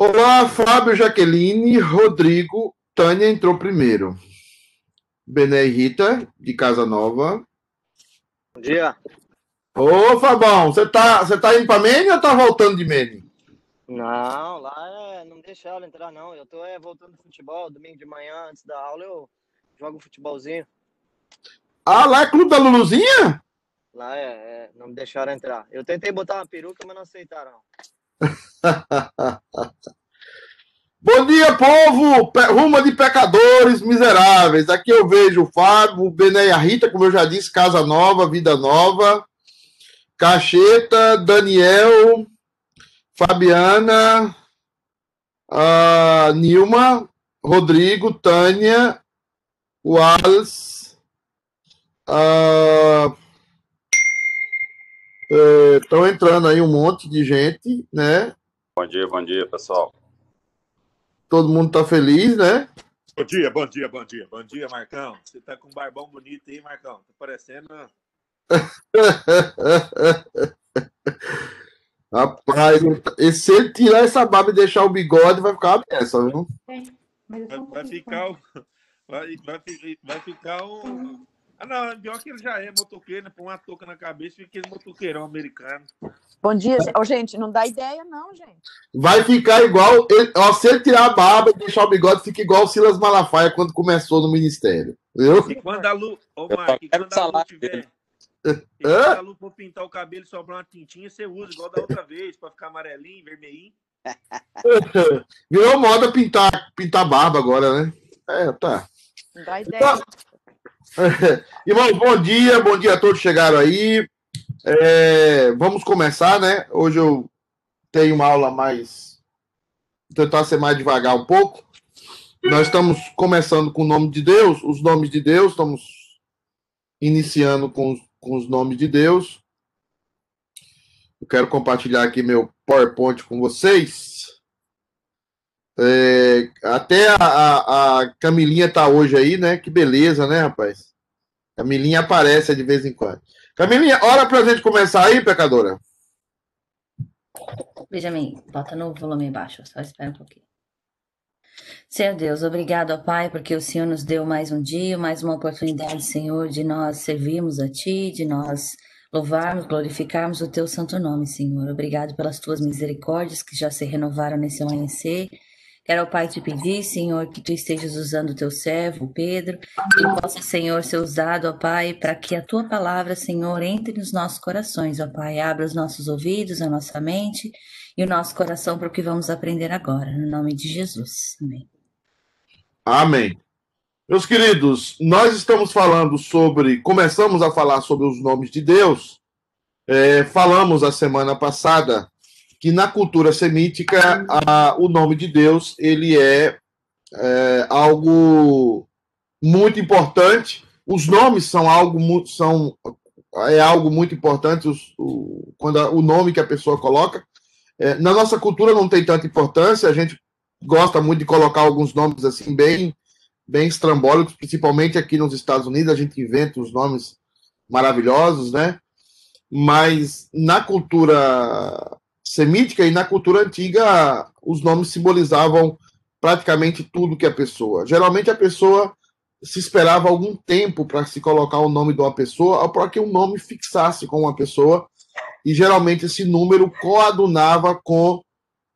Olá, Fábio, Jaqueline, Rodrigo, Tânia entrou primeiro. Bené e Rita, de Casa Nova. Bom dia. Ô, Fabão, você tá, você tá indo pra Mene ou tá voltando de Mene? Não, lá é, não deixa ela entrar, não. Eu tô é, voltando do futebol, domingo de manhã, antes da aula, eu jogo futebolzinho. Ah, lá é Clube da Luluzinha? Lá é, é, não me deixaram entrar. Eu tentei botar uma peruca, mas não aceitaram. Bom dia, povo! Ruma de pecadores miseráveis. Aqui eu vejo o Fábio, o Bené Rita, como eu já disse, Casa Nova, Vida Nova, Cacheta, Daniel, Fabiana, Nilma, Rodrigo, Tânia, Wallace, a Estão entrando aí um monte de gente, né? Bom dia, bom dia, pessoal. Todo mundo tá feliz, né? Bom dia, bom dia, bom dia, bom dia, Marcão. Você tá com um barbão bonito aí, Marcão. Tá parecendo. Rapaz, e se ele tirar essa barba e deixar o bigode, vai ficar uma peça, viu? Vai, vai ficar. o- Vai, vai, vai ficar um. Ah, não, pior que ele já é motoqueiro, né? Põe uma touca na cabeça e fica aquele motoqueirão americano. Bom dia, gente. Ô, gente, não dá ideia, não, gente. Vai ficar igual. ele- ó, se ele tirar a barba e deixar o bigode, fica igual o Silas Malafaia quando começou no ministério. Viu? E quando a Lu. Ô, Eu só Marco, e quero quando a Lu tiver. E quando a Lu for pintar o cabelo e sobrar uma tintinha, você usa, igual da outra vez, pra ficar amarelinho, vermelhinho. Virou moda pintar, pintar barba agora, né? É, tá. Não dá ideia. Irmãos, bom dia, bom dia a todos que chegaram aí. É, vamos começar, né? Hoje eu tenho uma aula mais. Tentar ser mais devagar um pouco. Nós estamos começando com o nome de Deus, os nomes de Deus, estamos iniciando com, com os nomes de Deus. Eu quero compartilhar aqui meu PowerPoint com vocês. É, até a, a, Camilinha tá hoje aí, né? Que beleza, né, rapaz? Camilinha aparece de vez em quando. Camilinha, hora pra gente começar aí, pecadora. Benjamin, bota no volume baixo, só espera um pouquinho. Senhor Deus, obrigado, ó Pai, porque o Senhor nos deu mais um dia, mais uma oportunidade, Senhor, de nós servirmos a Ti, de nós louvarmos, glorificarmos o Teu santo nome, Senhor. Obrigado pelas Tuas misericórdias que já se renovaram nesse amanhecer. Quero, Pai, te pedir, Senhor, que Tu estejas usando o Teu servo, Pedro, que possa, Senhor, ser usado, ó Pai, para que a Tua palavra, Senhor, entre nos nossos corações, ó Pai. Abra os nossos ouvidos, a nossa mente e o nosso coração para o que vamos aprender agora, no nome de Jesus. Amém. Amém. Meus queridos, nós estamos falando sobre. Começamos a falar sobre os nomes de Deus. É, falamos a semana passada que na cultura semítica a- o nome de Deus ele é, é, algo muito importante. Os nomes são algo muito são é algo muito importante os- o, quando a- o nome que a pessoa coloca. É, na nossa cultura não tem tanta importância. A gente gosta muito de colocar alguns nomes assim bem bem estrambólicos, principalmente aqui nos Estados Unidos, a gente inventa os nomes maravilhosos, né? Mas na cultura semítica e na cultura antiga, os nomes simbolizavam praticamente tudo que a pessoa. Geralmente a pessoa se esperava algum tempo para se colocar o nome de uma pessoa, para que o nome fixasse com uma pessoa, e geralmente esse número coadunava com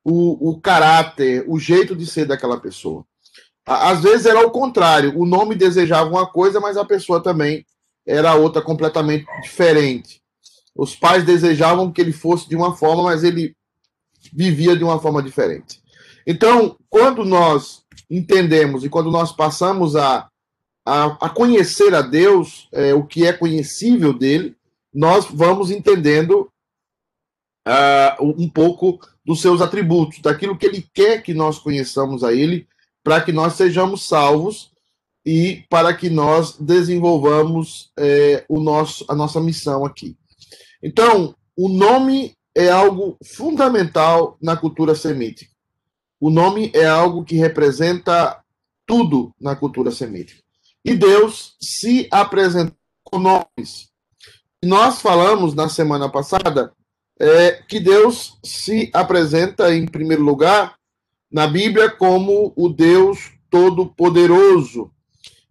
o, o caráter, o jeito de ser daquela pessoa. Às vezes era o contrário, o nome desejava uma coisa, mas a pessoa também era outra completamente diferente. Os pais desejavam que ele fosse de uma forma, mas ele vivia de uma forma diferente. Então, quando nós entendemos e quando nós passamos a, a, a conhecer a Deus, é, o que é conhecível dele, nós vamos entendendo ah, um pouco dos seus atributos, daquilo que ele quer que nós conheçamos a ele, para que nós sejamos salvos e para que nós desenvolvamos é, o nosso, a nossa missão aqui. Então, o nome é algo fundamental na cultura semítica. O nome é algo que representa tudo na cultura semítica. E Deus se apresentou com nomes. Nós falamos na semana passada é, que Deus se apresenta, em primeiro lugar, na Bíblia como o Deus Todo-Poderoso.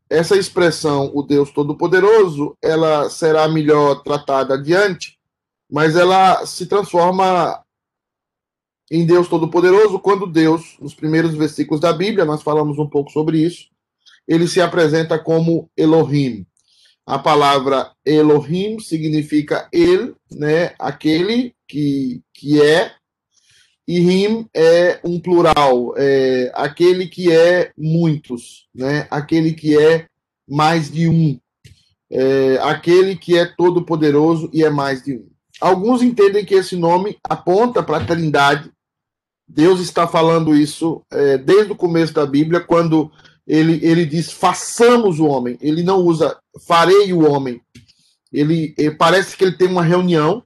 Essa expressão, o Deus Todo-Poderoso, ela será melhor tratada adiante, mas ela se transforma em Deus Todo-Poderoso quando Deus, nos primeiros versículos da Bíblia, nós falamos um pouco sobre isso, ele se apresenta como Elohim. A palavra Elohim significa ele, né, aquele que, que é, e Rim é um plural, é aquele que é muitos, né, aquele que é mais de um, é aquele que é todo poderoso e é mais de um. Alguns entendem que esse nome aponta para a Trindade. Deus está falando isso é, desde o começo da Bíblia, quando ele, ele diz façamos o homem. Ele não usa farei o homem. Ele, ele parece que ele tem uma reunião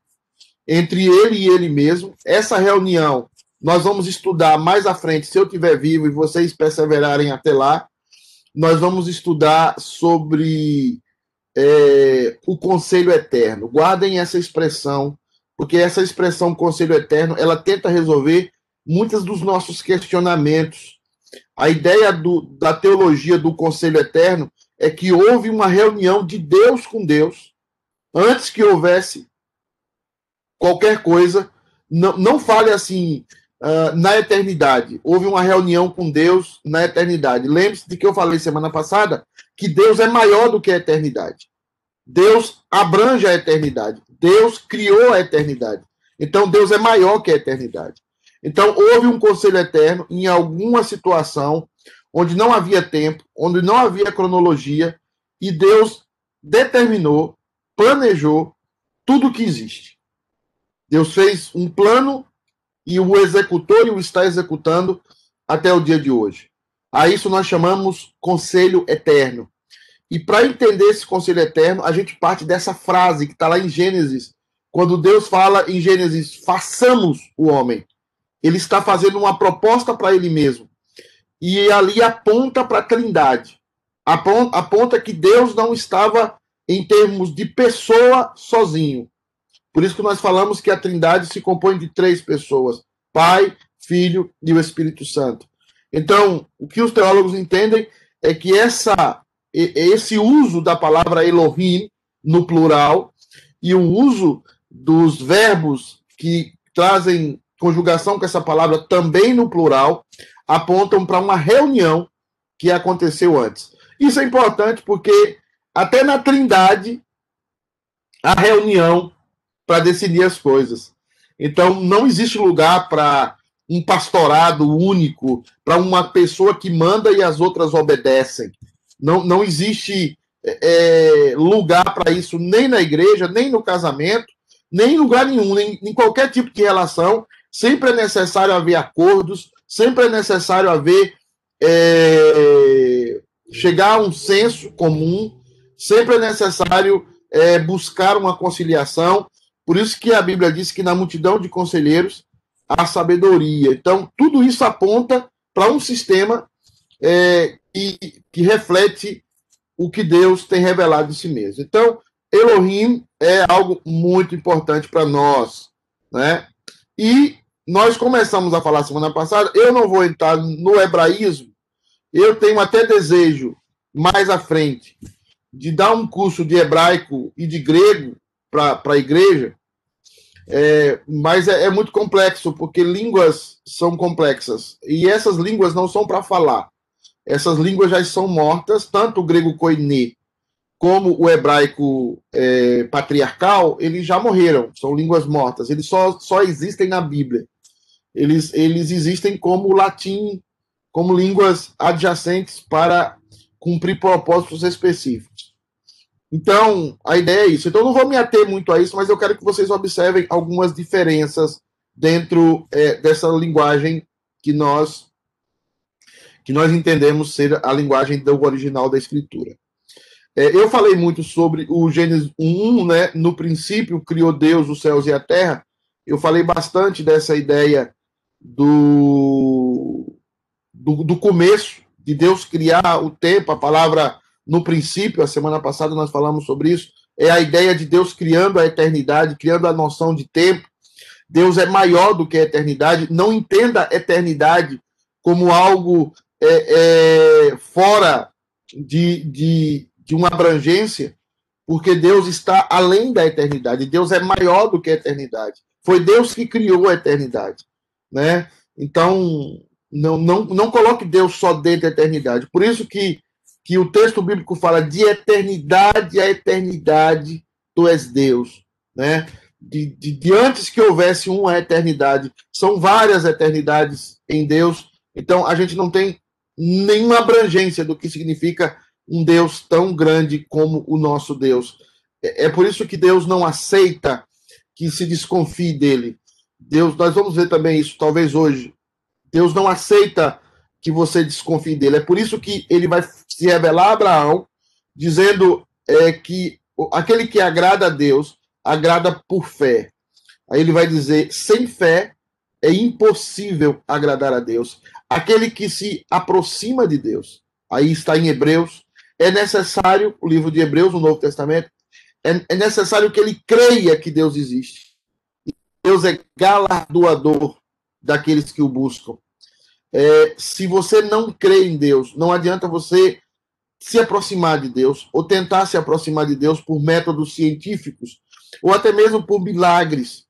entre ele e ele mesmo. Essa reunião nós vamos estudar mais à frente, se eu estiver vivo e vocês perseverarem até lá. Nós vamos estudar sobre é, o conselho eterno. Guardem essa expressão, porque essa expressão conselho eterno, ela tenta resolver muitos dos nossos questionamentos. A ideia do, da teologia do conselho eterno é que houve uma reunião de Deus com Deus antes que houvesse qualquer coisa. Não, não fale assim, uh, na eternidade. Houve uma reunião com Deus na eternidade. Lembre-se de que eu falei semana passada que Deus é maior do que a eternidade. Deus abrange a eternidade. Deus criou a eternidade. Então Deus é maior que a eternidade. Então houve um conselho eterno em alguma situação onde não havia tempo, onde não havia cronologia, e Deus determinou, planejou tudo que existe. Deus fez um plano e o executor e o está executando até o dia de hoje. A isso nós chamamos conselho eterno. E para entender esse conselho eterno, a gente parte dessa frase que está lá em Gênesis, quando Deus fala em Gênesis, façamos o homem. Ele está fazendo uma proposta para ele mesmo. E ali aponta para a Trindade. Aponta que Deus não estava em termos de pessoa sozinho. Por isso que nós falamos que a Trindade se compõe de três pessoas: Pai, Filho e o Espírito Santo. Então, o que os teólogos entendem é que essa esse uso da palavra Elohim no plural e o uso dos verbos que trazem conjugação com essa palavra também no plural apontam para uma reunião que aconteceu antes. Isso é importante porque até na Trindade a reunião para decidir as coisas. Então não existe lugar para um pastorado único, para uma pessoa que manda e as outras obedecem. Não, não existe é, lugar para isso nem na igreja, nem no casamento, nem em lugar nenhum, nem em qualquer tipo de relação. Sempre é necessário haver acordos, sempre é necessário haver é, chegar a um senso comum, sempre é necessário é, buscar uma conciliação. Por isso que a Bíblia diz que na multidão de conselheiros há sabedoria. Então, tudo isso aponta para um sistema é, que, que reflete o que Deus tem revelado de si mesmo. Então, Elohim é algo muito importante para nós, né? E nós começamos a falar semana passada, eu não vou entrar no hebraísmo, eu tenho até desejo, mais à frente, de dar um curso de hebraico e de grego para a igreja, é, mas é, é, muito complexo, porque línguas são complexas, e essas línguas não são para falar, essas línguas já são mortas, tanto o grego koiné como o hebraico é, patriarcal, eles já morreram, são línguas mortas, eles só, só existem na Bíblia. Eles, eles existem como latim, como línguas adjacentes para cumprir propósitos específicos. Então, a ideia é isso. Então, não vou me ater muito a isso, mas eu quero que vocês observem algumas diferenças dentro é, dessa linguagem que nós que nós entendemos ser a linguagem do original da escritura. É, eu falei muito sobre o Gênesis 1, né? No princípio criou Deus os céus e a terra. Eu falei bastante dessa ideia do, do, do começo, de Deus criar o tempo, a palavra no princípio, a semana passada nós falamos sobre isso, é a ideia de Deus criando a eternidade, criando a noção de tempo. Deus é maior do que a eternidade. Não entenda a eternidade como algo é, é, fora de, de, de uma abrangência, porque Deus está além da eternidade. Deus é maior do que a eternidade. Foi Deus que criou a eternidade, né? Então, não, não, não coloque Deus só dentro da eternidade. Por isso que, que o texto bíblico fala de eternidade a eternidade, tu és Deus, né? De, de, de antes que houvesse uma eternidade, são várias eternidades em Deus. Então, a gente não tem nenhuma abrangência do que significa um Deus tão grande como o nosso Deus. É, é por isso que Deus não aceita que se desconfie dele. Deus, nós vamos ver também isso talvez hoje. Deus não aceita que você desconfie dele. É por isso que ele vai se revelar a Abraão, dizendo é, que aquele que agrada a Deus agrada por fé. Aí ele vai dizer: sem fé é impossível agradar a Deus. Aquele que se aproxima de Deus, aí está em Hebreus, é necessário, o livro de Hebreus, no Novo Testamento, é, é necessário que ele creia que Deus existe. Deus é galardoador daqueles que o buscam. É, se você não crê em Deus, não adianta você se aproximar de Deus, ou tentar se aproximar de Deus por métodos científicos, ou até mesmo por milagres,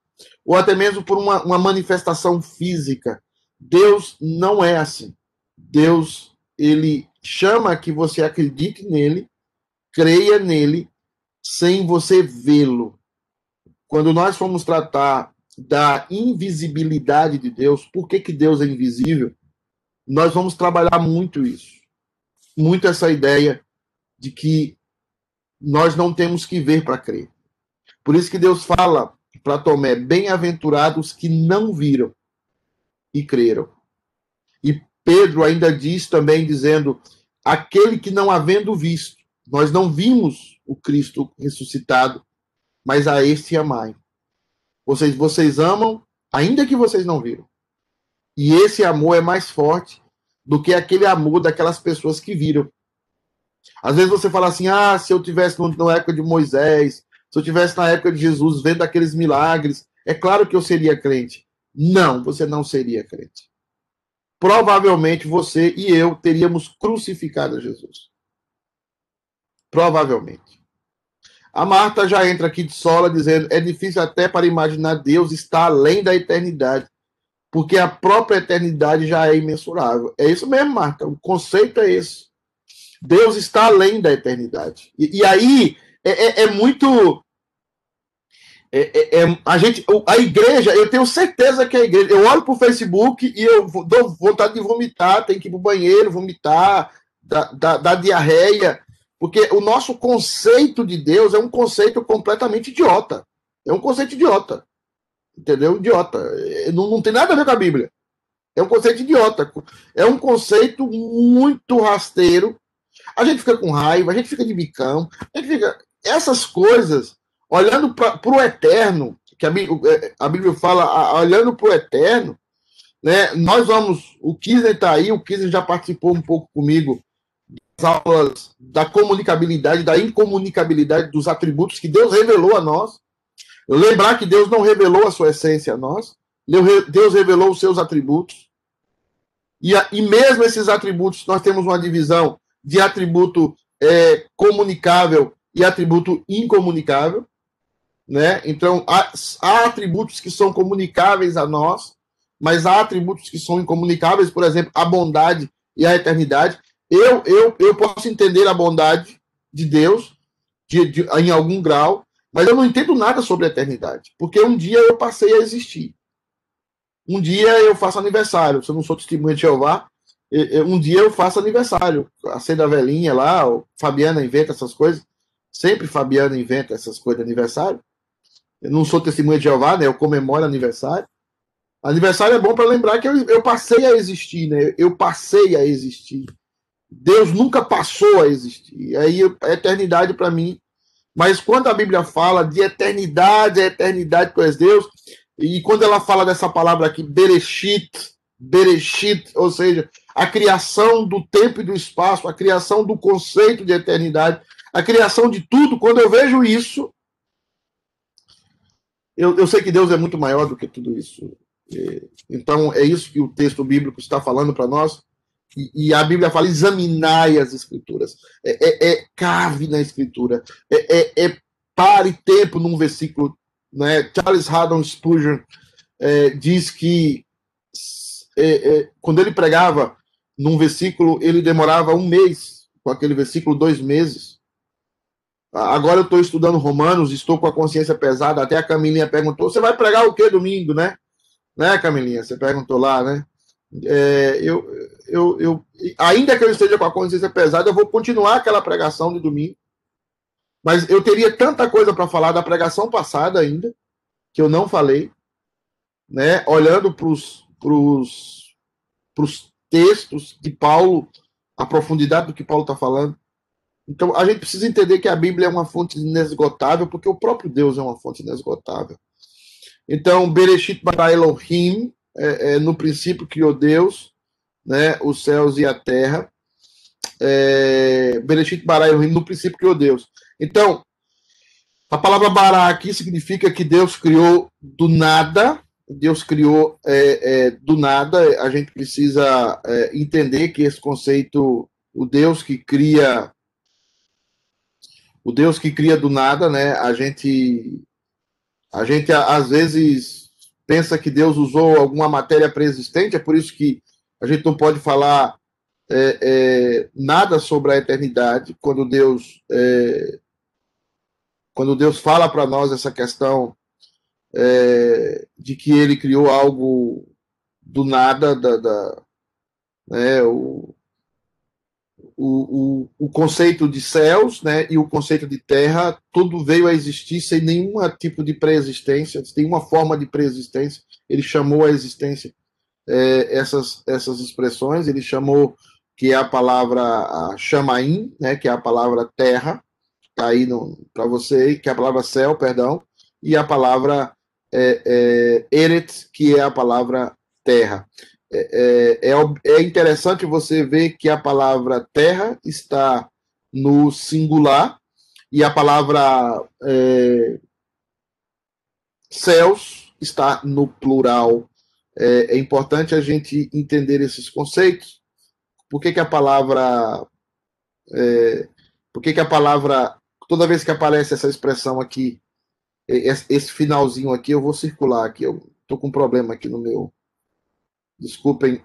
ou até mesmo por uma, uma manifestação física. Deus não é assim. Deus, ele chama que você acredite nele, creia nele, sem você vê-lo. Quando nós formos tratar da invisibilidade de Deus, por que, que Deus é invisível? Nós vamos trabalhar muito isso. Muito essa ideia de que nós não temos que ver para crer. Por isso que Deus fala para Tomé: bem-aventurados que não viram e creram. E Pedro ainda diz também, dizendo: aquele que não havendo visto, nós não vimos o Cristo ressuscitado, mas a este amai. Vocês, vocês amam, ainda que vocês não viram. E esse amor é mais forte do que aquele amor daquelas pessoas que viram. Às vezes você fala assim: ah, se eu tivesse na época de Moisés, se eu tivesse na época de Jesus vendo aqueles milagres, é claro que eu seria crente. Não, você não seria crente provavelmente você e eu teríamos crucificado Jesus. Provavelmente. A Marta já entra aqui de sola dizendo: é difícil até para imaginar Deus está além da eternidade, porque a própria eternidade já é imensurável. É isso mesmo, Marta. O conceito é esse. Deus está além da eternidade. E, e aí é, é, é muito é, é, é, a gente, a igreja, eu tenho certeza que a igreja. Eu olho para o Facebook e eu dou vontade de vomitar, tem que ir para o banheiro, vomitar, dar, diarreia, porque o nosso conceito de Deus é um conceito completamente idiota. É um conceito idiota. Entendeu? Idiota. É, não, não tem nada a ver com a Bíblia. É um conceito idiota. É um conceito muito rasteiro. A gente fica com raiva, a gente fica de bicão, a gente fica. Essas coisas olhando para o eterno, que a, é, a Bíblia fala, a, olhando para o eterno, né, nós vamos, o Kisner está aí, o Kisner já participou um pouco comigo das aulas da comunicabilidade, da incomunicabilidade dos atributos que Deus revelou a nós. Lembrar que Deus não revelou a sua essência a nós, Deus revelou os seus atributos. E, e mesmo esses atributos, nós temos uma divisão de atributo é, comunicável e atributo incomunicável né? Então, há, há, atributos que são comunicáveis a nós, mas há atributos que são incomunicáveis, por exemplo, a bondade e a eternidade. Eu, eu, eu posso entender a bondade de Deus de, de, em algum grau, mas eu não entendo nada sobre a eternidade, porque um dia eu passei a existir. Um dia eu faço aniversário, se eu não sou testemunha de Jeová, um dia eu faço aniversário, a da velhinha lá, Fabiana inventa essas coisas, sempre Fabiana inventa essas coisas de aniversário. Eu não sou testemunha de Jeová, né? Eu comemoro aniversário. Aniversário é bom para lembrar que eu, eu, passei a existir, né? Eu passei a existir. Deus nunca passou a existir. Aí a eternidade para mim. Mas quando a Bíblia fala de eternidade, a eternidade és Deus, e quando ela fala dessa palavra aqui, Bereshit, Bereshit, ou seja, a criação do tempo e do espaço, a criação do conceito de eternidade, a criação de tudo, quando eu vejo isso, eu, eu sei que Deus é muito maior do que tudo isso. Então, é isso que o texto bíblico está falando para nós. E, e, a Bíblia fala: examinai as Escrituras. É, é, é cave na Escritura. É, é, é, pare tempo num versículo. Né? Charles Haddon Spurgeon é, diz que é, quando ele pregava num versículo, ele demorava um mês, com aquele versículo, dois meses. Agora eu estou estudando Romanos, estou com a consciência pesada. Até a Camilinha perguntou: você vai pregar o que domingo, né? Né, Camilinha? Você perguntou lá, né? É, eu, eu, eu, ainda que eu esteja com a consciência pesada, eu vou continuar aquela pregação de domingo. Mas eu teria tanta coisa para falar da pregação passada ainda, que eu não falei, né? Olhando para os textos de Paulo, a profundidade do que Paulo está falando. Então, a gente precisa entender que a Bíblia é uma fonte inesgotável, porque o próprio Deus é uma fonte inesgotável. Então, Bereshit bara Elohim, é, é, no princípio criou Deus, né, os céus e a terra. É, Bereshit bara Elohim, no princípio criou Deus. Então, a palavra bará aqui significa que Deus criou do nada, Deus criou é, é, do nada. A gente precisa é, entender que esse conceito, o Deus que cria o Deus que cria do nada, né? A gente, a gente às vezes pensa que Deus usou alguma matéria pré-existente, é por isso que a gente não pode falar é, é, nada sobre a eternidade quando Deus é, quando Deus fala para nós essa questão é, de que Ele criou algo do nada, da, da né, o, o, o, conceito de céus né, e o conceito de terra, tudo veio a existir sem nenhum tipo de pré-existência, sem nenhuma forma de pré-existência. Ele chamou a existência é, essas, essas expressões, ele chamou que é a palavra chamaim, né, que é a palavra terra, está aí para você, que é a palavra céu, perdão, e a palavra é, é, eret, que é a palavra terra. É, é, é, é interessante você ver que a palavra terra está no singular e a palavra é, céus está no plural. É, é, importante a gente entender esses conceitos. Por que, que a palavra. É, por que, que a palavra. Toda vez que aparece essa expressão aqui, esse finalzinho aqui, eu vou circular aqui. Eu estou com um problema aqui no meu Desculpem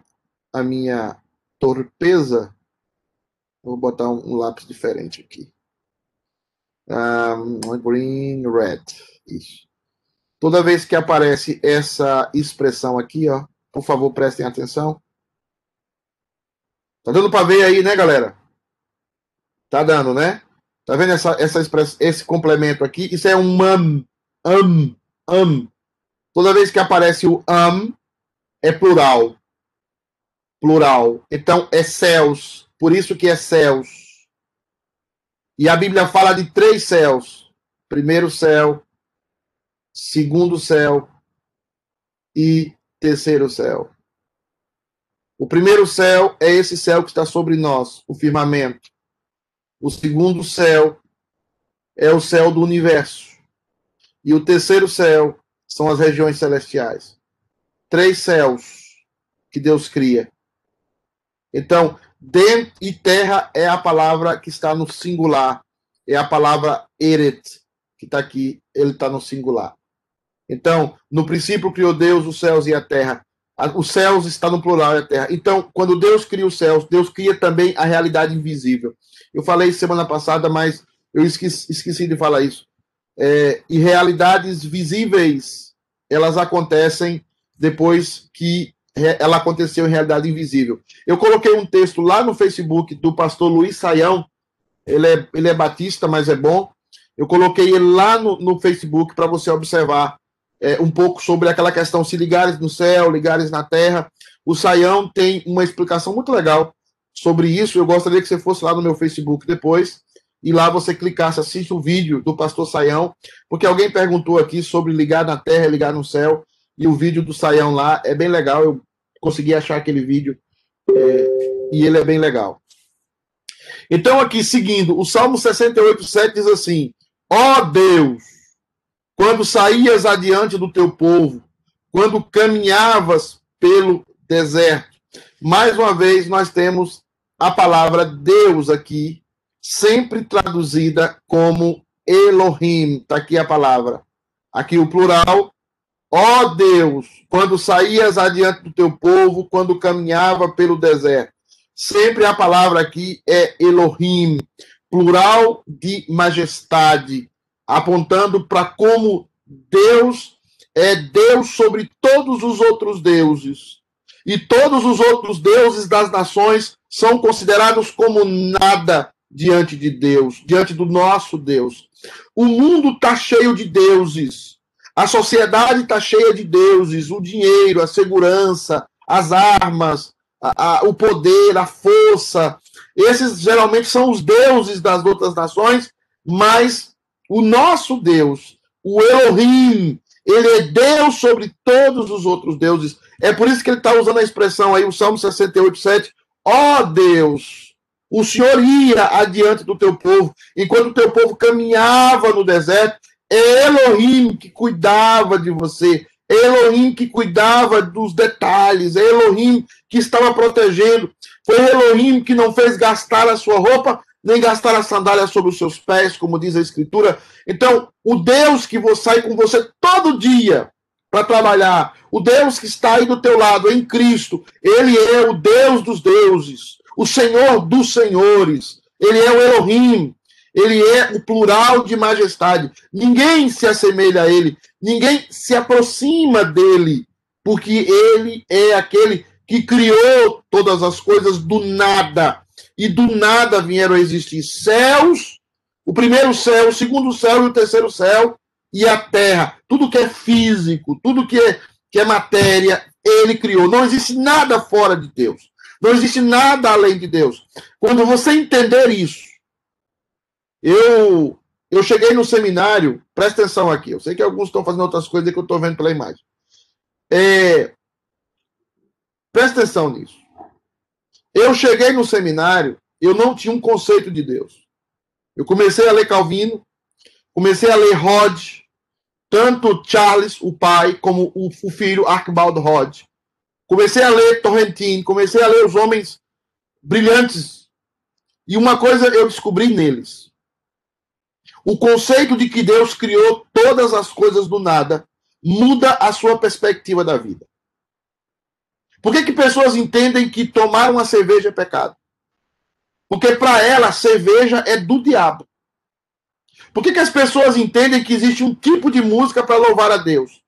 a minha torpeza. Vou botar um, lápis diferente aqui. Um, green, red. Isso. Toda vez que aparece essa expressão aqui, ó, por favor, prestem atenção. Tá dando para ver aí, né, galera? Tá dando, né? Tá vendo essa, essa express, esse complemento aqui? Isso é um um, um, um. Toda vez que aparece o um, é plural. Plural. Então é céus. Por isso que é céus. E a Bíblia fala de três céus: primeiro céu, segundo céu e terceiro céu. O primeiro céu é esse céu que está sobre nós, o firmamento. O segundo céu é o céu do universo. E o terceiro céu são as regiões celestiais três céus que Deus cria. Então, dentro e terra é a palavra que está no singular, é a palavra eret, que está aqui, ele está no singular. Então, no princípio criou Deus os céus e a terra. Os céus está no plural e a terra. Então, quando Deus cria os céus, Deus cria também a realidade invisível. Eu falei semana passada, mas eu esqueci, esqueci de falar isso. É, e realidades visíveis, elas acontecem depois que ela aconteceu em realidade invisível. Eu coloquei um texto lá no Facebook do pastor Luiz Saião, ele é, ele é batista, mas é bom. Eu coloquei ele lá no, no Facebook para você observar é, um pouco sobre aquela questão se ligares no céu, ligares na terra. O Saião tem uma explicação muito legal sobre isso. Eu gostaria que você fosse lá no meu Facebook depois e lá você clicasse, assista o vídeo do pastor Saião, porque alguém perguntou aqui sobre ligar na terra e ligar no céu. E o vídeo do Saião lá é bem legal. Eu consegui achar aquele vídeo é, e ele é bem legal. Então, aqui, seguindo, o Salmo 68, 7 diz assim: Ó oh Deus, quando saías adiante do teu povo, quando caminhavas pelo deserto. Mais uma vez, nós temos a palavra Deus aqui, sempre traduzida como Elohim. Está aqui a palavra. Aqui o plural. Ó Deus, quando saías adiante do teu povo, quando caminhava pelo deserto. Sempre a palavra aqui é Elohim, plural de majestade, apontando para como Deus é Deus sobre todos os outros deuses. E todos os outros deuses das nações são considerados como nada diante de Deus, diante do nosso Deus. O mundo está cheio de deuses. A sociedade está cheia de deuses. O dinheiro, a segurança, as armas, a, a, o poder, a força. Esses geralmente são os deuses das outras nações, mas o nosso Deus, o Elohim, ele é Deus sobre todos os outros deuses. É por isso que ele está usando a expressão aí, o Salmo 68, 7. Ó oh Deus, o Senhor ia adiante do teu povo, enquanto o teu povo caminhava no deserto, é Elohim que cuidava de você, é Elohim que cuidava dos detalhes, é Elohim que estava protegendo, foi Elohim que não fez gastar a sua roupa, nem gastar a sandália sobre os seus pés, como diz a Escritura. Então, o Deus que sai com você todo dia para trabalhar, o Deus que está aí do teu lado em Cristo, ele é o Deus dos deuses, o Senhor dos senhores, ele é o Elohim, ele é o plural de majestade. Ninguém se assemelha a ele, ninguém se aproxima dele, porque ele é aquele que criou todas as coisas do nada. E do nada vieram a existir céus, o primeiro céu, o segundo céu e o terceiro céu, e a terra. Tudo que é físico, tudo que é, que é matéria, ele criou. Não existe nada fora de Deus. Não existe nada além de Deus. Quando você entender isso, eu eu cheguei no seminário, presta atenção aqui, eu sei que alguns estão fazendo outras coisas que eu estou vendo pela imagem. É, presta atenção nisso. Eu cheguei no seminário, eu não tinha um conceito de Deus. Eu comecei a ler Calvino, comecei a ler Rod, tanto Charles, o pai, como o, filho Archibald Rod. Comecei a ler Torrentine, comecei a ler os homens brilhantes. E uma coisa eu descobri neles. O conceito de que Deus criou todas as coisas do nada muda a sua perspectiva da vida. Por que, que pessoas entendem que tomar uma cerveja é pecado? Porque para ela cerveja é do diabo. Por que, que as pessoas entendem que existe um tipo de música para louvar a Deus?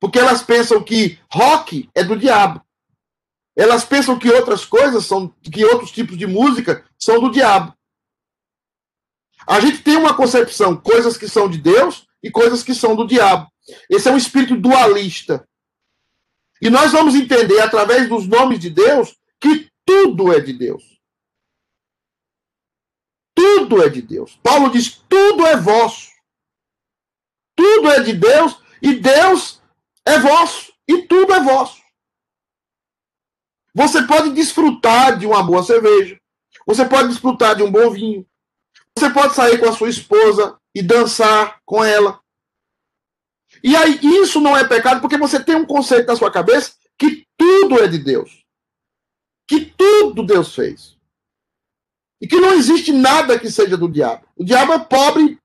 Porque elas pensam que rock é do diabo. Elas pensam que outras coisas são, que outros tipos de música são do diabo. A gente tem uma concepção, coisas que são de Deus e coisas que são do diabo. Esse é um espírito dualista. E nós vamos entender através dos nomes de Deus que tudo é de Deus. Tudo é de Deus. Paulo diz: tudo é vosso. Tudo é de Deus e Deus é vosso e tudo é vosso. Você pode desfrutar de uma boa cerveja. Você pode desfrutar de um bom vinho. Você pode sair com a sua esposa e dançar com ela. E aí, isso não é pecado porque você tem um conceito na sua cabeça que tudo é de Deus. Que tudo Deus fez. E que não existe nada que seja do diabo. O diabo é pobre,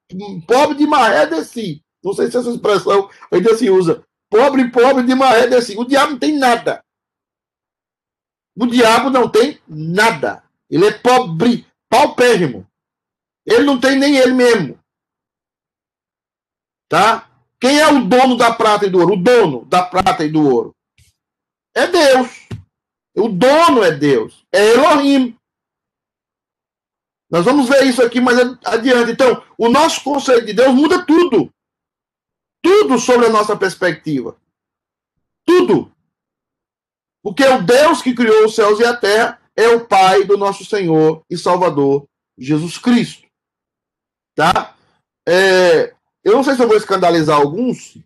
pobre de maré de si. Não sei se essa expressão ainda se usa. Pobre, pobre de maré de si. O diabo não tem nada. O diabo não tem nada. Ele é pobre, paupérrimo. Ele não tem nem ele mesmo. Tá? Quem é o dono da prata e do ouro? O dono da prata e do ouro. É Deus. O dono é Deus. É Elohim. Nós vamos ver isso aqui mais adiante. Então, o nosso conceito de Deus muda tudo. Tudo sobre a nossa perspectiva. Tudo. Porque o Deus que criou os céus e a terra é o Pai do nosso Senhor e Salvador Jesus Cristo. Tá? É, eu não sei se eu vou escandalizar alguns,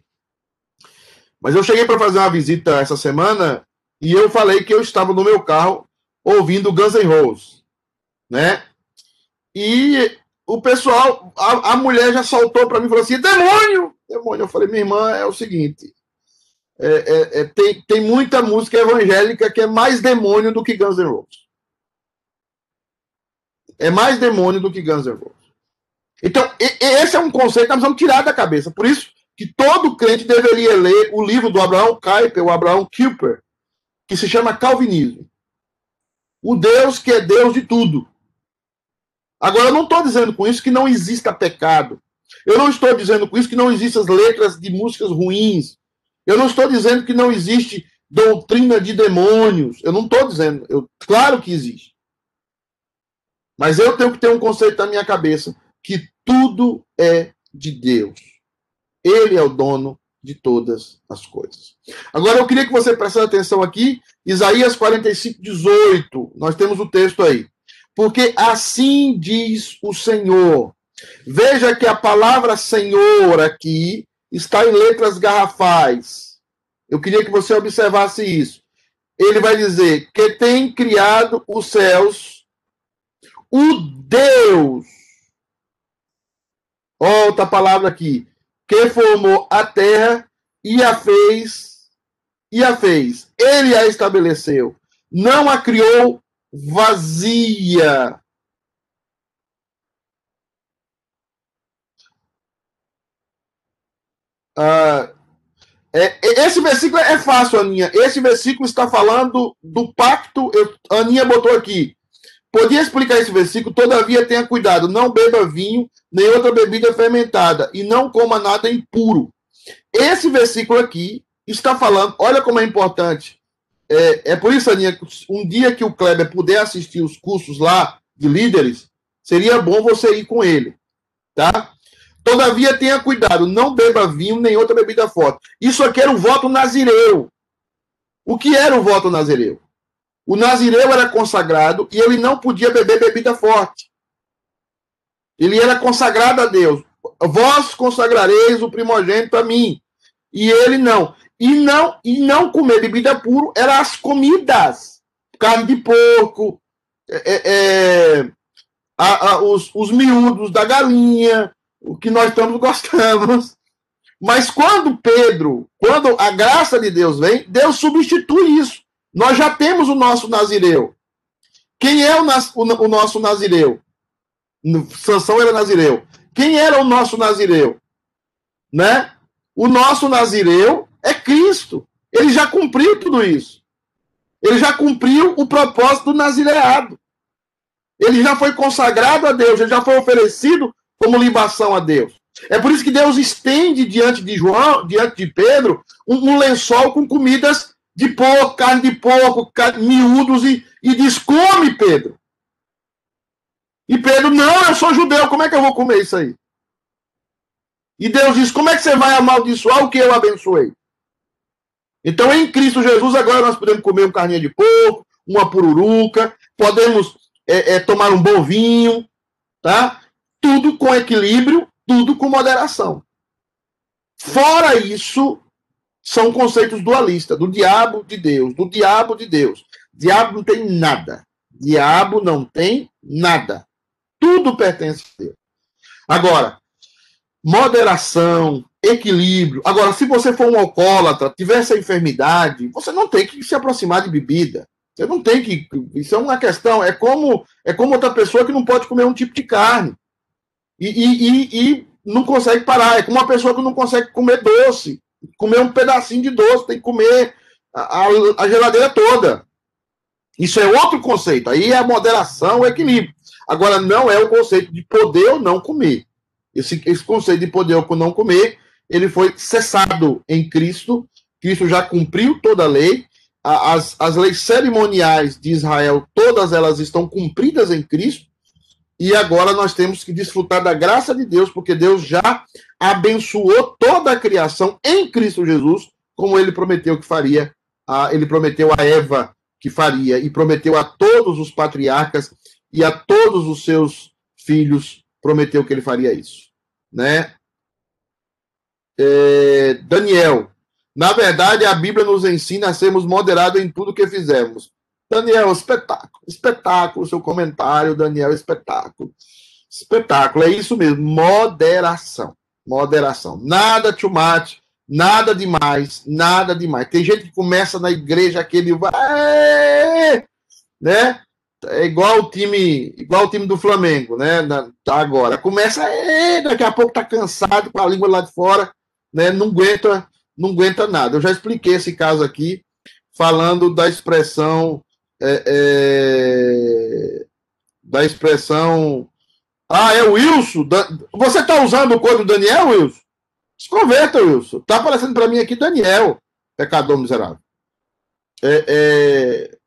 mas eu cheguei para fazer uma visita essa semana e eu falei que eu estava no meu carro ouvindo Guns N' Roses, né? E o pessoal, a, a mulher já saltou para mim e falou assim: demônio! Demônio. Eu falei: minha irmã, é o seguinte. é, é, é, tem, tem muita música evangélica que é mais demônio do que Guns N' Roses. É mais demônio do que Guns N' Roses. Então, esse é um conceito que nós vamos tirar da cabeça. Por isso que todo crente deveria ler o livro do Abraão Kuyper, o Abraão Kuyper, que se chama Calvinismo. O Deus que é Deus de tudo. Agora, eu não estou dizendo com isso que não exista pecado. Eu não estou dizendo com isso que não existem as letras de músicas ruins. Eu não estou dizendo que não existe doutrina de demônios. Eu não estou dizendo. Eu, claro que existe. Mas eu tenho que ter um conceito na minha cabeça que tudo é de Deus. Ele é o dono de todas as coisas. Agora eu queria que você prestasse atenção aqui, Isaías 45, 18. Nós temos o texto aí. Porque assim diz o Senhor. Veja que a palavra Senhor aqui está em letras garrafais. Eu queria que você observasse isso. Ele vai dizer que tem criado os céus, o Deus. Outra palavra aqui. Que formou a terra e a fez, e a fez. Ele a estabeleceu. Não a criou vazia. Ah, é, esse versículo é fácil, Aninha. Esse versículo está falando do pacto. Eu, Aninha botou aqui. Podia explicar esse versículo, todavia tenha cuidado, não beba vinho, nem outra bebida fermentada, e não coma nada impuro. Esse versículo aqui está falando, olha como é importante. É, é por isso, Aninha, um dia que o Kleber puder assistir os cursos lá de líderes, seria bom você ir com ele, tá? Todavia, tenha cuidado, não beba vinho nem outra bebida forte. Isso aqui era o voto nazireu. O que era o voto nazireu? O nazireu era consagrado e ele não podia beber bebida forte. Ele era consagrado a Deus. Vós consagrareis o primogênito a mim. E ele não. E não e não comer bebida pura eram as comidas. Carne de porco, é, é, é a, a, os, os miúdos da galinha, o que nós estamos gostamos. Mas quando Pedro, quando a graça de Deus vem, Deus substitui isso. Nós já temos o nosso Nazireu. Quem é o, o, o nosso Nazireu? Sansão era Nazireu. Quem era o nosso Nazireu? Né? O nosso Nazireu é Cristo. Ele já cumpriu tudo isso. Ele já cumpriu o propósito do nazireado. Ele já foi consagrado a Deus, ele já foi oferecido como libação a Deus. É por isso que Deus estende diante de João, diante de Pedro, um, um lençol com comidas de porco, carne de porco, carne, miúdos e, e diz: come, Pedro. E Pedro, não, eu sou judeu, como é que eu vou comer isso aí? E Deus diz: como é que você vai amaldiçoar o que eu abençoei? Então, em Cristo Jesus, agora nós podemos comer um carninha de porco, uma pururuca, podemos é, é, tomar um bom vinho, tá? tudo com equilíbrio, tudo com moderação. Fora isso, são conceitos dualistas, do diabo de Deus, do diabo de Deus. Diabo não tem nada. Diabo não tem nada. Tudo pertence a Deus. Agora, moderação, equilíbrio. Agora, se você for um alcoólatra, tiver essa enfermidade, você não tem que se aproximar de bebida. Você não tem que. Isso é uma questão. É como é como outra pessoa que não pode comer um tipo de carne e, e, e, não consegue parar. É como uma pessoa que não consegue comer doce, comer um pedacinho de doce, tem que comer a, a, geladeira toda. Isso é outro conceito. Aí é a moderação, o equilíbrio. Agora, não é o conceito de poder ou não comer. Esse, esse conceito de poder ou não comer, ele foi cessado em Cristo. Cristo já cumpriu toda a lei. As, as leis cerimoniais de Israel, todas elas estão cumpridas em Cristo. E agora nós temos que desfrutar da graça de Deus, porque Deus já abençoou toda a criação em Cristo Jesus, como ele prometeu que faria. ele prometeu a Eva que faria, e prometeu a todos os patriarcas e a todos os seus filhos, prometeu que ele faria isso. Né? É, Daniel, na verdade, a Bíblia nos ensina a sermos moderados em tudo que fizemos. Daniel, espetáculo, espetáculo, seu comentário, Daniel, espetáculo. Espetáculo, é isso mesmo, moderação. Moderação. Nada too much, Nada demais, nada demais. Tem gente que começa na igreja aquele vai, né? É igual o time, igual o time do Flamengo, né? Tá agora. Começa, daqui a pouco tá cansado com a língua lá de fora, né? Não aguenta, não aguenta nada. Eu já expliquei esse caso aqui, falando da expressão é, é, da expressão ah, é o Wilson? Você está usando o código Daniel, Wilson? Se converta, Wilson. Está aparecendo para mim aqui Daniel, pecador miserável. É, é...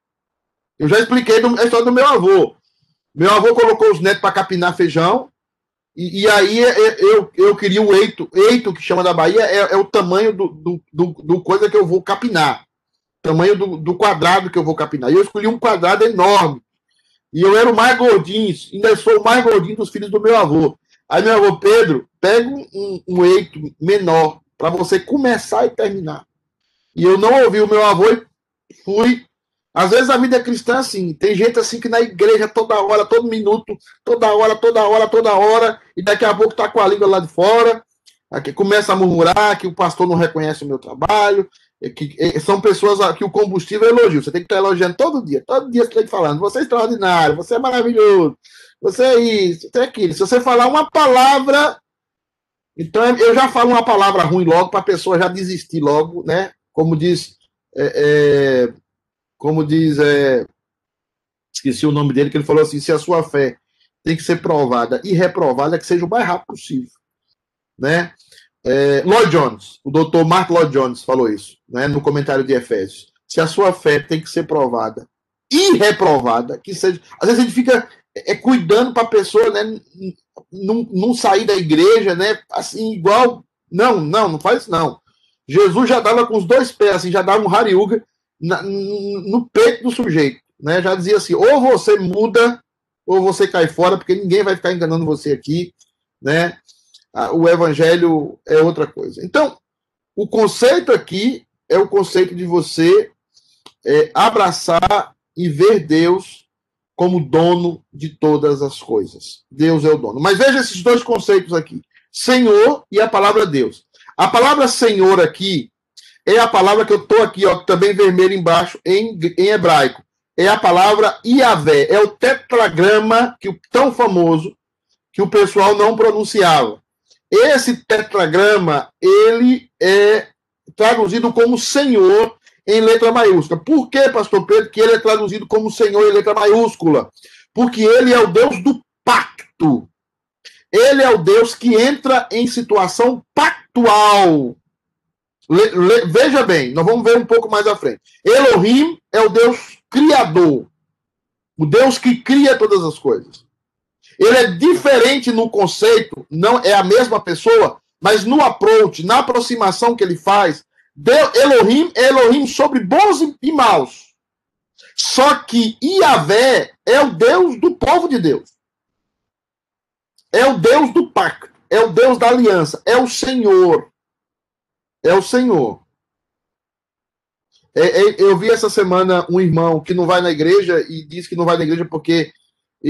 Eu já expliquei a história do meu avô. Meu avô colocou os netos para capinar feijão. E, e aí é, é, eu, eu queria o eito. Eito, que chama da Bahia, é, é o tamanho do, do, do, do, coisa que eu vou capinar. Tamanho do, do quadrado que eu vou capinar. E eu escolhi um quadrado enorme. E eu era o mais gordinho, ainda sou o mais gordinho dos filhos do meu avô. Aí meu avô Pedro, pega um, um eito menor para você começar e terminar. E eu não ouvi o meu avô e fui. Às vezes a vida cristã é assim. Tem gente assim que na igreja toda hora, todo minuto, toda hora, toda hora, toda hora, e daqui a pouco tá com a língua lá de fora, aqui começa a murmurar que o pastor não reconhece o meu trabalho, que, é, são pessoas que o combustível é elogio. Você tem que estar elogiando todo dia. Todo dia você tem que falando. Você é extraordinário, você é maravilhoso, você é isso, você é aquilo. Se você falar uma palavra. Então eu já falo uma palavra ruim logo para a pessoa já desistir logo, né? Como diz. É, é, como diz. É, esqueci o nome dele, que ele falou assim: se a sua fé tem que ser provada e reprovada, que seja o mais rápido possível. Né? É, Lloyd Jones, o doutor Mark Lloyd Jones falou isso, né, no comentário de Efésios. Se a sua fé tem que ser provada e reprovada, que seja. Às vezes a gente fica é, cuidando para a pessoa né, não, sair da igreja, né? Assim, igual. Não, não, não faz não. Jesus já dava com os dois pés, assim, já dava um rariuga na, no peito do sujeito. Né? Já dizia assim: ou você muda, ou você cai fora, porque ninguém vai ficar enganando você aqui. Né? O evangelho é outra coisa. Então, o conceito aqui é o conceito de você é, abraçar e ver Deus como dono de todas as coisas. Deus é o dono. Mas veja esses dois conceitos aqui: Senhor e a palavra Deus. A palavra Senhor aqui é a palavra que eu estou aqui, ó, também vermelho embaixo, em, em hebraico. É a palavra Iavé. É o tetragrama que tão famoso que o pessoal não pronunciava. Esse tetragrama, ele é traduzido como Senhor em letra maiúscula. Por que, pastor Pedro, que ele é traduzido como Senhor em letra maiúscula? Porque ele é o Deus do pacto. Ele é o Deus que entra em situação pactual. Le, le, veja bem, nós vamos ver um pouco mais à frente. Elohim é o Deus criador. O Deus que cria todas as coisas. Ele é diferente no conceito, não é a mesma pessoa, mas no approach, na aproximação que ele faz, Elohim é Elohim sobre bons e maus. Só que Iavé é o Deus do povo de Deus. É o Deus do pacto. É o Deus da aliança. É o Senhor. É o Senhor. É, é, eu vi essa semana um irmão que não vai na igreja e diz que não vai na igreja porque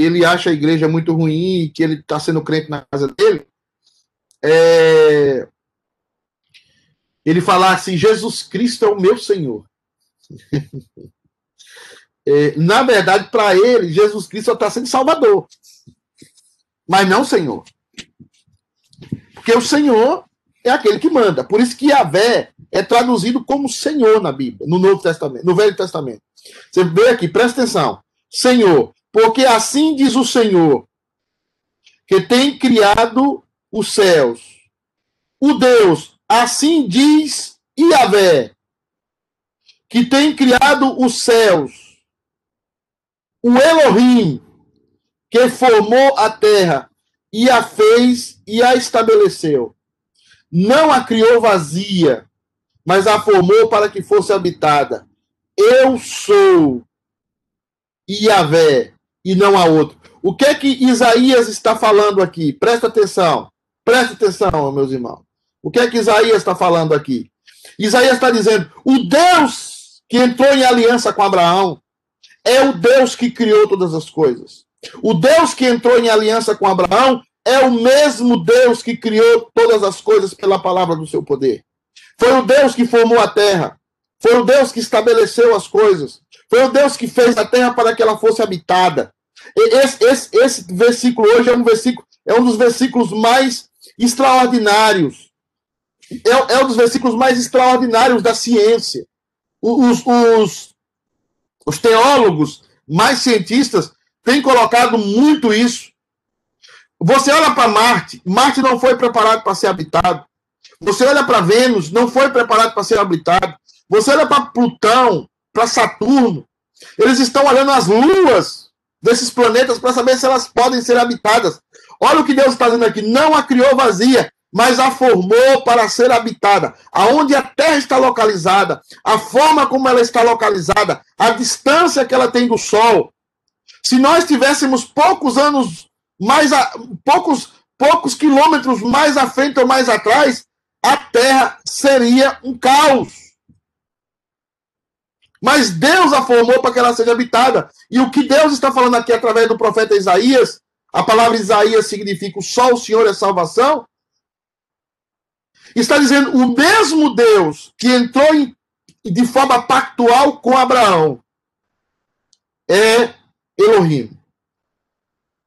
ele acha a igreja muito ruim, que ele está sendo crente na casa dele, é... ele falar assim: Jesus Cristo é o meu Senhor. é, na verdade, para ele, Jesus Cristo está sendo Salvador, mas não Senhor. Porque o Senhor é aquele que manda. Por isso que Yahvé é traduzido como Senhor na Bíblia, no Novo Testamento, no Velho Testamento. Você vê aqui, presta atenção. Senhor, porque assim diz o Senhor, que tem criado os céus. O Deus, assim diz Iavé, que tem criado os céus. O Elohim, que formou a terra e a fez e a estabeleceu. Não a criou vazia, mas a formou para que fosse habitada. Eu sou Iavé, e não a outro. O que é que Isaías está falando aqui? Presta atenção. Presta atenção, meus irmãos. O que é que Isaías está falando aqui? Isaías está dizendo: o Deus que entrou em aliança com Abraão é o Deus que criou todas as coisas. O Deus que entrou em aliança com Abraão é o mesmo Deus que criou todas as coisas pela palavra do seu poder. Foi o Deus que formou a terra. Foi o Deus que estabeleceu as coisas. Foi o Deus que fez a terra para que ela fosse habitada. Esse, esse, esse versículo hoje é um versículo, é um dos versículos mais extraordinários. É, é um dos versículos mais extraordinários da ciência. Os, os, os teólogos mais cientistas têm colocado muito isso. Você olha para Marte, Marte não foi preparado para ser habitado. Você olha para Vênus, não foi preparado para ser habitado. Você olha para Plutão, para Saturno, eles estão olhando as luas desses planetas para saber se elas podem ser habitadas. Olha o que Deus está dizendo aqui: não a criou vazia, mas a formou para ser habitada. Aonde a Terra está localizada, a forma como ela está localizada, a distância que ela tem do Sol. Se nós tivéssemos poucos anos mais a, poucos poucos quilômetros mais à frente ou mais atrás, a Terra seria um caos. Mas Deus a formou para que ela seja habitada. E o que Deus está falando aqui através do profeta Isaías, a palavra Isaías significa só o Senhor é salvação. Está dizendo o mesmo Deus que entrou em, de forma pactual com Abraão é Elohim.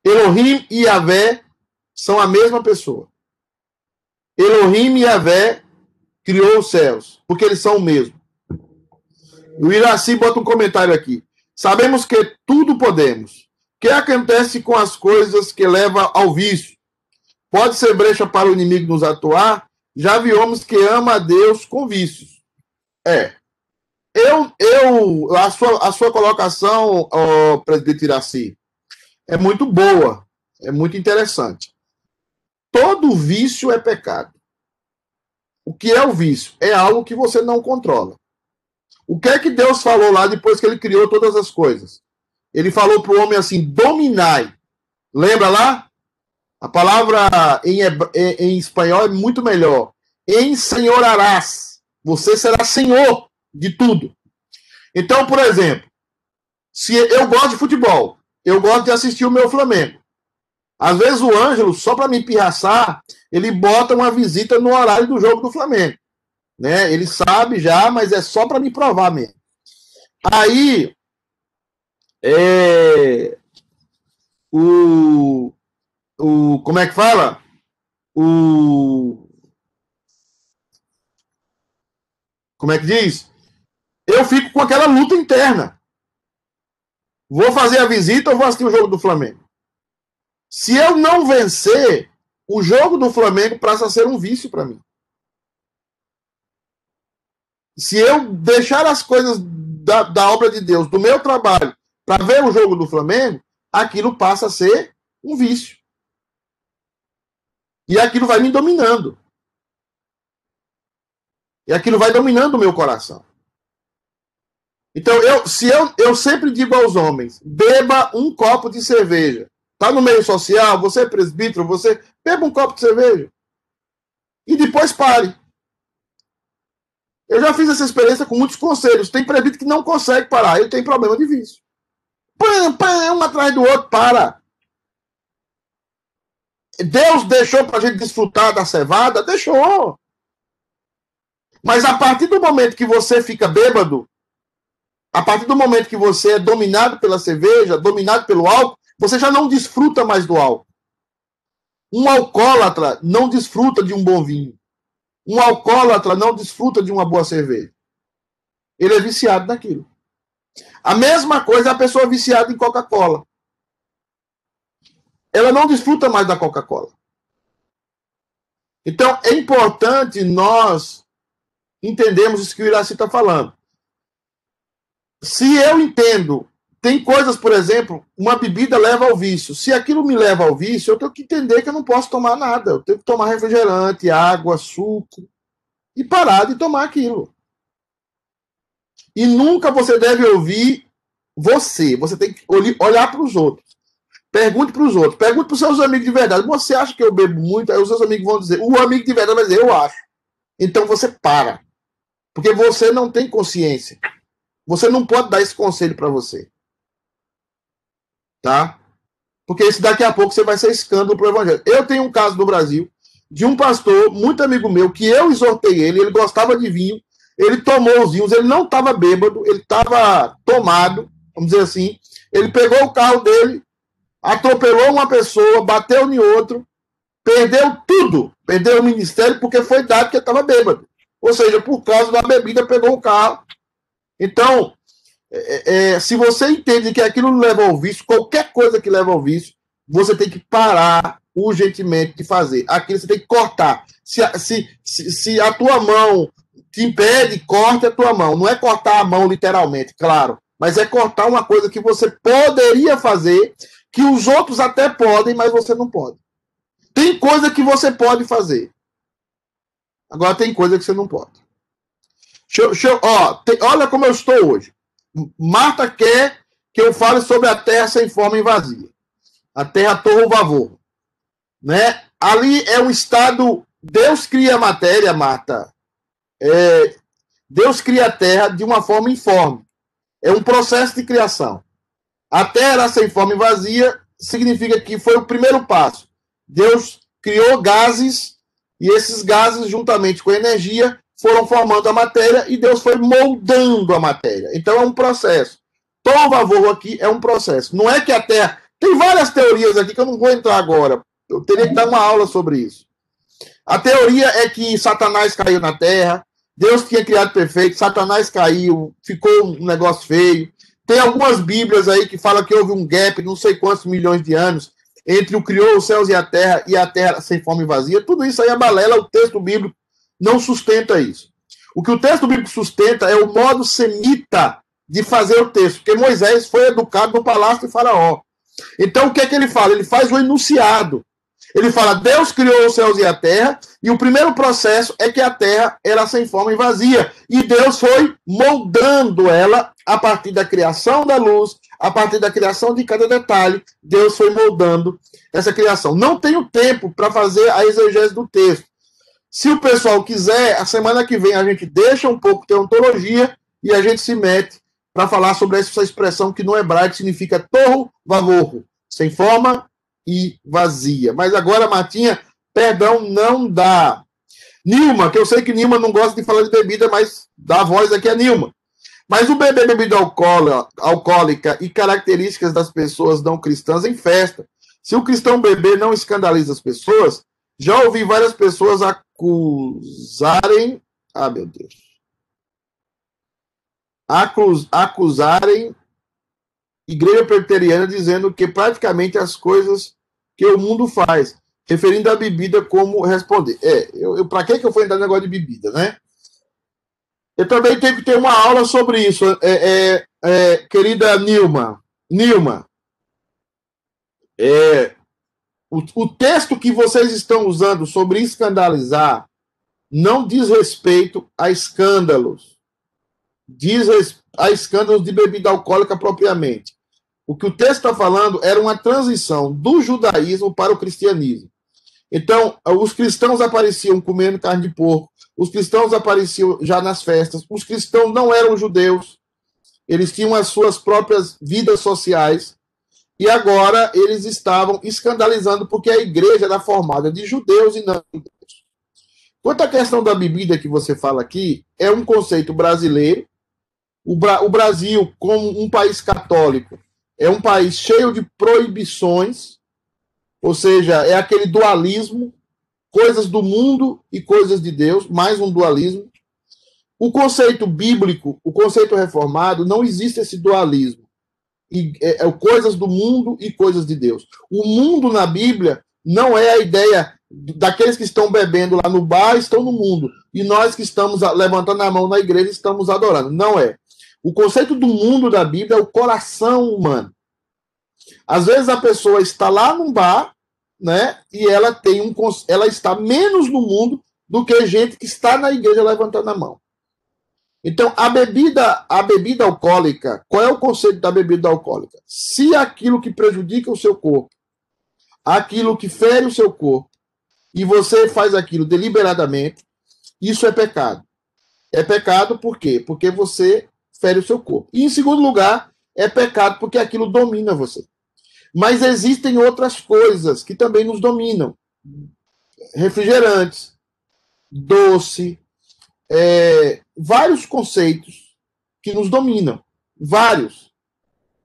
Elohim e Yahvé são a mesma pessoa. Elohim e Yahvé criou os céus, porque eles são o mesmo. O Iraci bota um comentário aqui. Sabemos que tudo podemos. O que acontece com as coisas que levam ao vício? Pode ser brecha para o inimigo nos atuar? Já vi homens que ama a Deus com vícios. É. Eu, eu, a sua, a sua colocação, presidente Iraci, é muito boa, é muito interessante. Todo vício é pecado. O que é o vício? É algo que você não controla. O que é que Deus falou lá depois que ele criou todas as coisas? Ele falou para o homem assim: dominai. Lembra lá? A palavra em, em espanhol é muito melhor. Ensenhorarás. Você será senhor de tudo. Então, por exemplo, se eu gosto de futebol, eu gosto de assistir o meu Flamengo. Às vezes o Ângelo, só para me pirraçar, ele bota uma visita no horário do jogo do Flamengo. Né? Ele sabe já, mas é só para me provar mesmo. Aí, é, o, o. Como é que fala? O. Como é que diz? Eu fico com aquela luta interna. Vou fazer a visita ou vou assistir o jogo do Flamengo? Se eu não vencer, o jogo do Flamengo passa a ser um vício para mim se eu deixar as coisas da, da obra de Deus, do meu trabalho, para ver o jogo do Flamengo, aquilo passa a ser um vício. E aquilo vai me dominando. E aquilo vai dominando o meu coração. Então, eu, se eu, eu sempre digo aos homens: beba um copo de cerveja. Está no meio social, você é presbítero, você beba um copo de cerveja. E depois pare. Eu já fiz essa experiência com muitos conselhos. Tem presbítero que não consegue parar. Ele tem problema de vício. Pã, pã, um atrás do outro, para. Deus deixou para a gente desfrutar da cevada? Deixou. Mas a partir do momento que você fica bêbado, a partir do momento que você é dominado pela cerveja, dominado pelo álcool, você já não desfruta mais do álcool. Um alcoólatra não desfruta de um bom vinho. Um alcoólatra não desfruta de uma boa cerveja. Ele é viciado naquilo. A mesma coisa é a pessoa viciada em Coca-Cola. Ela não desfruta mais da Coca-Cola. Então, é importante nós entendermos isso que o Iraci está falando. Se eu entendo, tem coisas, por exemplo, uma bebida leva ao vício. Se aquilo me leva ao vício, eu tenho que entender que eu não posso tomar nada. Eu tenho que tomar refrigerante, água, suco e parar de tomar aquilo. E nunca você deve ouvir você. Você tem que olhar para os outros. Pergunte para os outros. Pergunte para os seus amigos de verdade. Você acha que eu bebo muito? Aí os seus amigos vão dizer. O amigo de verdade vai dizer, eu acho. Então você para. Porque você não tem consciência. Você não pode dar esse conselho para você. Tá? Porque isso daqui a pouco você vai ser escândalo para o evangelho. Eu tenho um caso no Brasil de um pastor, muito amigo meu, que eu exortei ele, ele gostava de vinho, ele tomou os vinhos, ele não estava bêbado, ele estava tomado, vamos dizer assim. Ele pegou o carro dele, atropelou uma pessoa, bateu em outro, perdeu tudo, perdeu o ministério porque foi dado que estava bêbado. Ou seja, por causa da bebida, pegou o carro. Então, é, é, se você entende que aquilo leva ao vício, qualquer coisa que leva ao vício, você tem que parar urgentemente de fazer. Aquilo você tem que cortar. Se, se, se, se a tua mão te impede, corte a tua mão. Não é cortar a mão literalmente, claro, mas é cortar uma coisa que você poderia fazer, que os outros até podem, mas você não pode. Tem coisa que você pode fazer. Agora tem coisa que você não pode. Deixa, deixa, ó, tem, olha como eu estou hoje. Marta quer que eu fale sobre a terra sem forma e vazia. A terra torro vavor. Né? Ali é um estado. Deus cria a matéria, Marta. É, Deus cria a terra de uma forma informe. É um processo de criação. A terra sem forma e vazia significa que foi o primeiro passo. Deus criou gases e esses gases, juntamente com a energia, foram formando a matéria e Deus foi moldando a matéria. Então é um processo. Tom Vavor aqui é um processo. Não é que a Terra. Tem várias teorias aqui que eu não vou entrar agora. Eu teria que dar uma aula sobre isso. A teoria é que Satanás caiu na Terra, Deus tinha criado perfeito, Satanás caiu, ficou um negócio feio. Tem algumas Bíblias aí que falam que houve um gap, não sei quantos milhões de anos, entre o criou os céus e a terra e a terra sem fome e vazia. Tudo isso aí é balela, o texto bíblico não sustenta isso. O que o texto bíblico sustenta é o modo semita de fazer o texto, porque Moisés foi educado no palácio de Faraó. Então o que é que ele fala? Ele faz o enunciado. Ele fala: Deus criou os céus e a terra, e o primeiro processo é que a terra era sem forma e vazia. E Deus foi moldando ela a partir da criação da luz, a partir da criação de cada detalhe. Deus foi moldando essa criação. Não tenho tempo para fazer a exegese do texto. Se o pessoal quiser, a semana que vem a gente deixa um pouco de ontologia e a gente se mete para falar sobre essa expressão que no hebraico significa torro vavorro, sem forma e vazia. Mas agora, Martinha, perdão, não dá. Nilma, que eu sei que Nilma não gosta de falar de bebida, mas dá voz aqui a Nilma. Mas o beber bebida alcoólica e características das pessoas não cristãs em festa. Se o cristão beber não escandaliza as pessoas, já ouvi várias pessoas acusarem. Ah, meu Deus. Acus, acusarem igreja presbiteriana dizendo que praticamente as coisas que o mundo faz, referindo a bebida como responder. É, eu, eu para que, que eu fui entrar no negócio de bebida, né? Eu também tenho que ter uma aula sobre isso, é, é, é, querida Nilma. Nilma, é, o, o texto que vocês estão usando sobre escandalizar não diz respeito a escândalos. Diz a escândalos de bebida alcoólica propriamente. O que o texto está falando era uma transição do judaísmo para o cristianismo. Então, os cristãos apareciam comendo carne de porco, os cristãos apareciam já nas festas, os cristãos não eram judeus, eles tinham as suas próprias vidas sociais, e agora eles estavam escandalizando porque a igreja era formada de judeus e não judeus. Quanto à questão da bebida que você fala aqui, é um conceito brasileiro. O, Bra o Brasil, como um país católico, é um país cheio de proibições, ou seja, é aquele dualismo, coisas do mundo e coisas de Deus, mais um dualismo. O conceito bíblico, o conceito reformado, não existe esse dualismo e, é, é, coisas do mundo e coisas de Deus. O mundo na Bíblia não é a ideia daqueles que estão bebendo lá no bar estão no mundo e nós que estamos levantando a mão na igreja estamos adorando. Não é. O conceito do mundo da Bíblia é o coração humano. Às vezes a pessoa está lá num bar, né, e ela tem um ela está menos no mundo do que gente que está na igreja levantando a mão. Então, a bebida, a bebida alcoólica, qual é o conceito da bebida alcoólica? Se aquilo que prejudica o seu corpo, aquilo que fere o seu corpo, e você faz aquilo deliberadamente, isso é pecado. É pecado por quê? Porque você fere o seu corpo. E em segundo lugar, é pecado porque aquilo domina você. Mas existem outras coisas que também nos dominam. refrigerantes, doce, é, vários conceitos que nos dominam. Vários.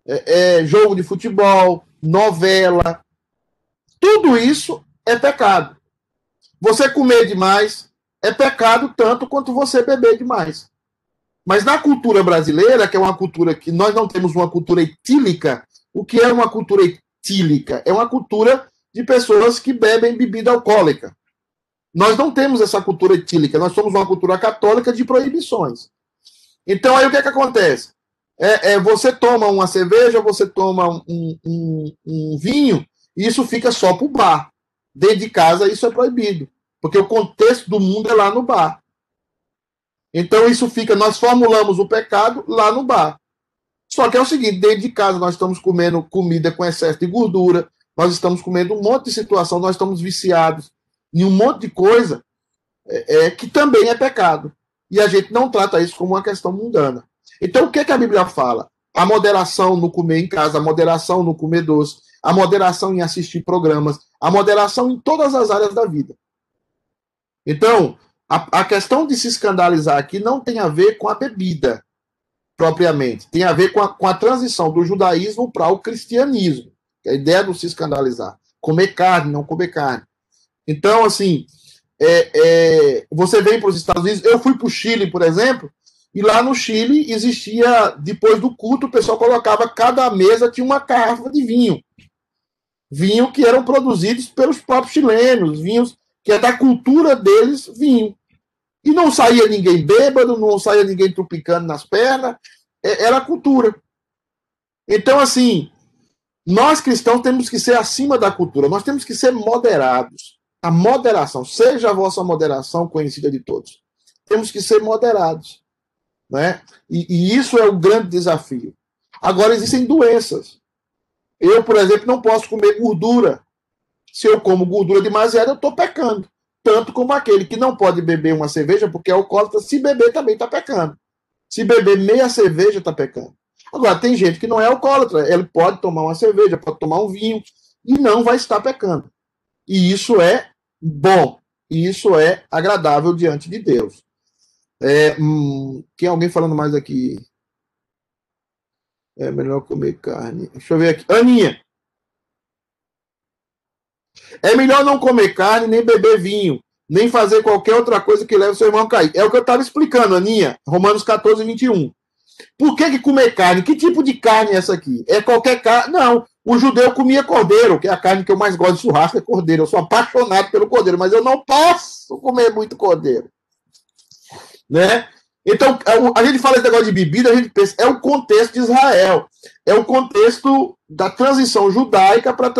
É, é, jogo de futebol, novela. Tudo isso é pecado. Você comer demais é pecado tanto quanto você beber demais. Mas na cultura brasileira, que é uma cultura que nós não temos uma cultura etílica, o que é uma cultura etílica? É uma cultura de pessoas que bebem bebida alcoólica. Nós não temos essa cultura etílica, nós somos uma cultura católica de proibições. Então, aí o que, é que acontece? É, é você toma uma cerveja, você toma um, um, um vinho, e isso fica só para o bar. Dentro de casa, isso é proibido, porque o contexto do mundo é lá no bar. Então, isso fica, nós formulamos o pecado lá no bar. Só que é o seguinte: dentro de casa, nós estamos comendo comida com excesso de gordura, nós estamos comendo um monte de situação, nós estamos viciados em um monte de coisa é, é, que também é pecado. E a gente não trata isso como uma questão mundana. Então, o que, é que a Bíblia fala? A moderação no comer em casa, a moderação no comer doce, a moderação em assistir programas, a moderação em todas as áreas da vida. Então, a, a questão de se escandalizar aqui não tem a ver com a bebida, propriamente. Tem a ver com a, com a transição do judaísmo para o cristianismo. A ideia do se escandalizar. Comer carne, não comer carne. Então, assim, é, é, você vem para os Estados Unidos. Eu fui para o Chile, por exemplo, e lá no Chile existia, depois do culto, o pessoal colocava, cada mesa tinha uma garrafa de vinho. Vinho que eram produzidos pelos próprios chilenos, vinhos que é da cultura deles, vinho. E não saía ninguém bêbado, não saía ninguém tropicando nas pernas, é, era a cultura. Então, assim, nós cristãos temos que ser acima da cultura, nós temos que ser moderados. A moderação, seja a vossa moderação conhecida de todos. Temos que ser moderados. Né? E, e isso é o grande desafio. Agora, existem doenças. Eu, por exemplo, não posso comer gordura. Se eu como gordura demasiada, eu estou pecando. Tanto como aquele que não pode beber uma cerveja porque é alcoólatra, se beber também está pecando. Se beber meia cerveja, está pecando. Agora, tem gente que não é alcoólatra, ele pode tomar uma cerveja, pode tomar um vinho e não vai estar pecando. E isso é bom, e isso é agradável diante de Deus. É, hum, tem alguém falando mais aqui? É melhor comer carne. Deixa eu ver aqui. Aninha. É melhor não comer carne, nem beber vinho, nem fazer qualquer outra coisa que leve seu irmão a cair. É o que eu estava explicando, Aninha. Romanos 14, 21. Por que, que comer carne? Que tipo de carne é essa aqui? É qualquer carne? Não. O judeu comia cordeiro, que é a carne que eu mais gosto de churrasco, é cordeiro. Eu sou apaixonado pelo cordeiro, mas eu não posso comer muito cordeiro. Né? Então, é a gente fala esse negócio de bebida, a gente pensa, é o contexto de Israel. É o contexto da transição judaica para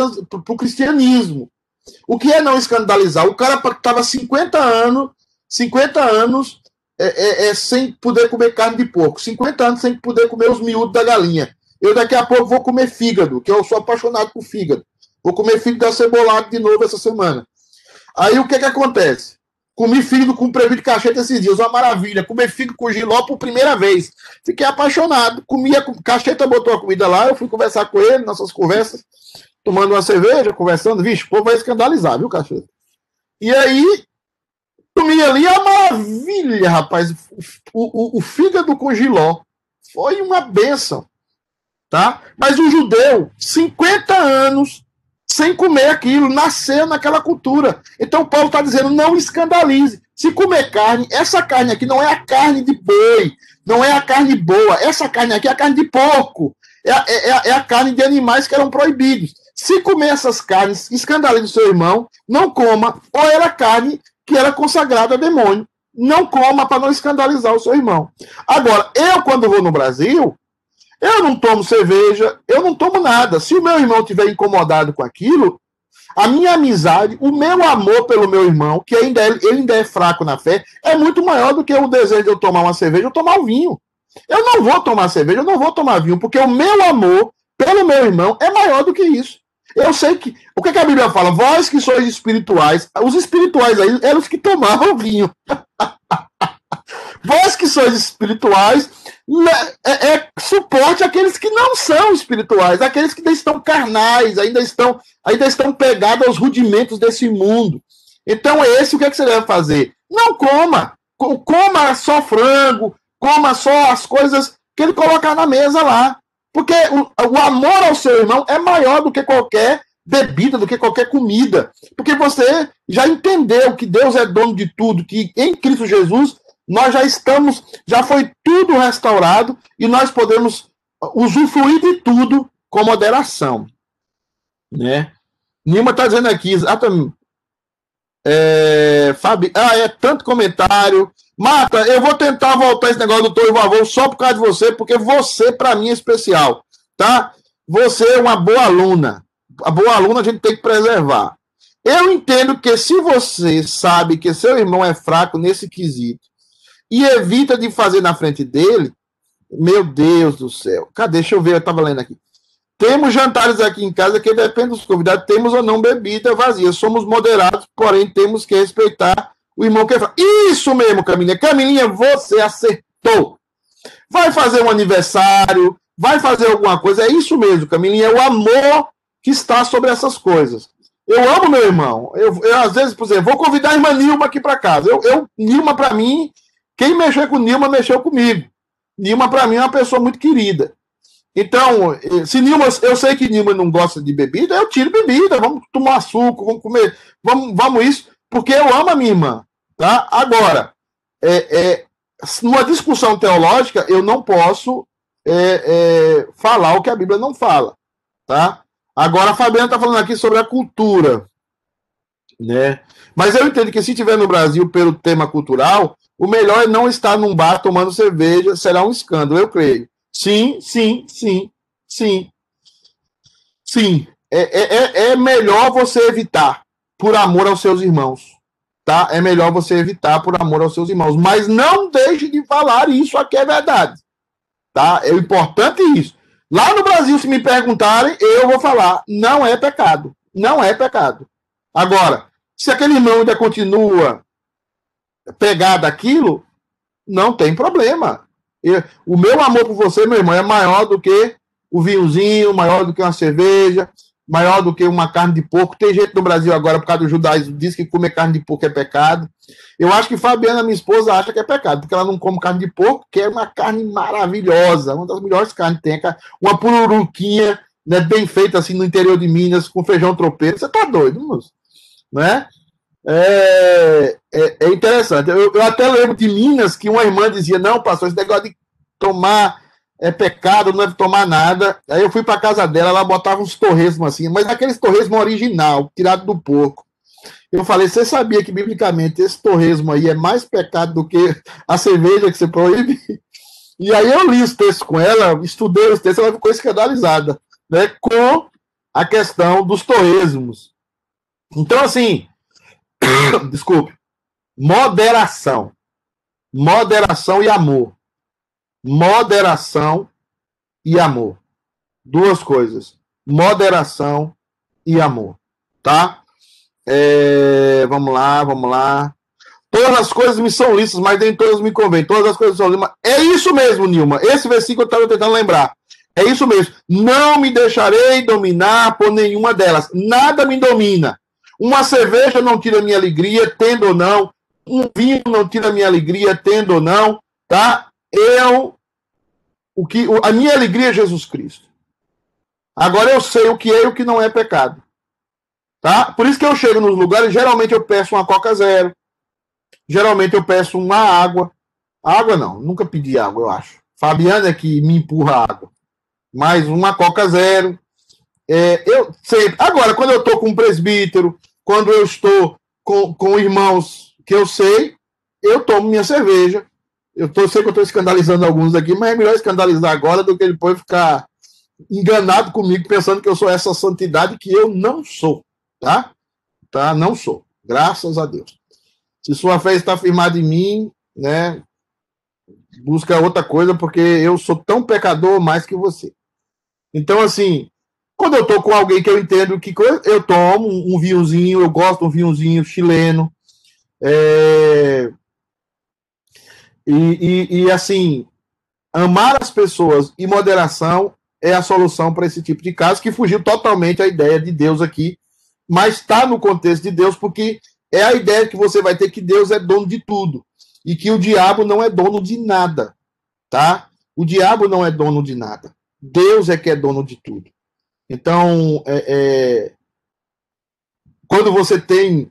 o cristianismo. O que é não escandalizar? O cara estava 50 anos, 50 anos é, é, é, sem poder comer carne de porco, 50 anos sem poder comer os miúdos da galinha. Eu daqui a pouco vou comer fígado, que eu sou apaixonado por fígado. Vou comer fígado acebolado de novo essa semana. Aí o que que acontece? Comi fígado com prejuízo de cacheta esses dias, uma maravilha. Comer fígado com giló por primeira vez. Fiquei apaixonado. Comia, cacheta botou a comida lá, eu fui conversar com ele, nossas conversas tomando uma cerveja, conversando, vixe, o povo vai escandalizar, viu, cachorro? E aí, comi ali a maravilha, rapaz. O, o, o fígado com giló foi uma benção, tá? Mas o judeu, 50 anos sem comer aquilo, nasceu naquela cultura. Então Paulo está dizendo, não escandalize. Se comer carne, essa carne aqui não é a carne de boi, não é a carne boa. Essa carne aqui é a carne de porco. É, é, é, é a carne de animais que eram proibidos. Se comer essas carnes, escandalize seu irmão, não coma, ou era carne que era consagrada a demônio. Não coma para não escandalizar o seu irmão. Agora, eu, quando vou no Brasil, eu não tomo cerveja, eu não tomo nada. Se o meu irmão estiver incomodado com aquilo, a minha amizade, o meu amor pelo meu irmão, que ainda é, ele ainda é fraco na fé, é muito maior do que o desejo de eu tomar uma cerveja ou tomar um vinho. Eu não vou tomar cerveja, eu não vou tomar vinho, porque o meu amor pelo meu irmão é maior do que isso. Eu sei que. O que, que a Bíblia fala? Vós que sois espirituais. Os espirituais aí eram os que tomavam vinho. Vós que sois espirituais, né, é, é, suporte aqueles que não são espirituais, aqueles que ainda estão carnais, ainda estão, ainda estão pegados aos rudimentos desse mundo. Então, esse, o que, é que você deve fazer? Não coma. Coma só frango, coma só as coisas que ele colocar na mesa lá. Porque o, o amor ao seu irmão é maior do que qualquer bebida, do que qualquer comida. Porque você já entendeu que Deus é dono de tudo, que em Cristo Jesus nós já estamos, já foi tudo restaurado e nós podemos usufruir de tudo com moderação. Né? Nilma está dizendo aqui, exatamente. É, Fabi, ah, é tanto comentário. Marta, eu vou tentar voltar esse negócio do Torre Vavô só por causa de você, porque você, para mim, é especial. Tá? Você é uma boa aluna. A boa aluna a gente tem que preservar. Eu entendo que se você sabe que seu irmão é fraco nesse quesito e evita de fazer na frente dele, meu Deus do céu. Cadê? Deixa eu ver, eu estava lendo aqui. Temos jantares aqui em casa que depende dos convidados, temos ou não bebida vazia. Somos moderados, porém temos que respeitar o irmão que é fraco. Isso mesmo, Camilinha. Camilinha, você acertou. Vai fazer um aniversário, vai fazer alguma coisa. É isso mesmo, Camilinha. É o amor que está sobre essas coisas. Eu amo meu irmão. Eu, eu às vezes, por exemplo, vou convidar a irmã Nilma aqui para casa. Eu, eu Nilma, para mim, quem mexeu com Nilma, mexeu comigo. Nilma, para mim, é uma pessoa muito querida. Então, eh, se Nilma, eu sei que Nilma não gosta de bebida, eu tiro bebida, vamos tomar suco, vamos comer, vamos, vamos isso, porque eu amo a minha irmã. Tá? Agora, é, é, numa discussão teológica, eu não posso é, é, falar o que a Bíblia não fala. Tá? Agora, a Fabiana está falando aqui sobre a cultura. Né? Mas eu entendo que se estiver no Brasil pelo tema cultural, o melhor é não estar num bar tomando cerveja, será um escândalo, eu creio. Sim, sim, sim, sim. Sim. É, é, é, é melhor você evitar por amor aos seus irmãos. Tá? É melhor você evitar por amor aos seus irmãos. Mas não deixe de falar isso aqui é verdade. Tá? É importante isso. Lá no Brasil, se me perguntarem, eu vou falar: não é pecado. Não é pecado. Agora, se aquele irmão ainda continua pegado aquilo, não tem problema. Eu, o meu amor por você, meu irmão, é maior do que o vinhozinho, maior do que uma cerveja, maior do que uma carne de porco. Tem gente no Brasil agora, por causa do judaísmo, diz que comer carne de porco é pecado. Eu acho que Fabiana, minha esposa, acha que é pecado, porque ela não come carne de porco, que é uma carne maravilhosa, uma das melhores carnes que tem. Uma pururuquinha, né, bem feita assim no interior de Minas, com feijão tropeiro. Você tá doido, moço? Né? É, é, é interessante. Eu, eu, até lembro de Minas que uma irmã dizia: Não, pastor, esse negócio de tomar é pecado, não deve tomar nada. Aí eu fui para casa dela, ela botava uns torresmos assim, mas aqueles torresmo original, tirado do porco. Eu falei: Você sabia que biblicamente esse torresmo aí é mais pecado do que a cerveja que você proíbe? E aí eu li os textos com ela, estudei os textos, ela ficou escandalizada né, com a questão dos torresmos. Então, assim, desculpe, moderação. Moderação e amor. Moderação e amor. Duas coisas. Moderação e amor. Tá? É, vamos lá, vamos lá. Todas as coisas me são lícitas, mas nem todas me convêm. Todas as coisas são lícitas. É isso mesmo, Nilma. Esse versículo eu estava tentando lembrar. É isso mesmo. Não me deixarei dominar por nenhuma delas. Nada me domina. Uma cerveja não tira minha alegria, tendo ou não. Um vinho não tira minha alegria, tendo ou não. Tá? Eu. O que, a minha alegria é Jesus Cristo. Agora eu sei o que é e o que não é pecado. Tá? Por isso que eu chego nos lugares, geralmente eu peço uma Coca Zero. Geralmente eu peço uma água. Água não, nunca pedi água, eu acho. Fabiana é que me empurra água. Mais uma Coca Zero. É, eu sempre. Agora, quando eu estou com um presbítero, quando eu estou com, com irmãos que eu sei, eu tomo minha cerveja. Eu tô, sei que eu estou escandalizando alguns aqui, mas é melhor escandalizar agora do que depois ficar enganado comigo, pensando que eu sou essa santidade que eu não sou. Tá? Tá? Não sou. Graças a Deus. Se sua fé está firmada em mim, né? Busca outra coisa, porque eu sou tão pecador mais que você. Então, assim, quando eu tô com alguém que eu entendo que eu tomo um vinhozinho, eu gosto de um vinhozinho chileno. É... E, e, e, assim, amar as pessoas e moderação é a solução para esse tipo de caso, que fugiu totalmente a ideia de Deus aqui, mas está no contexto de Deus, porque é a ideia que você vai ter que Deus é dono de tudo e que o diabo não é dono de nada, tá? O diabo não é dono de nada. Deus é que é dono de tudo. Então, é, é, quando você tem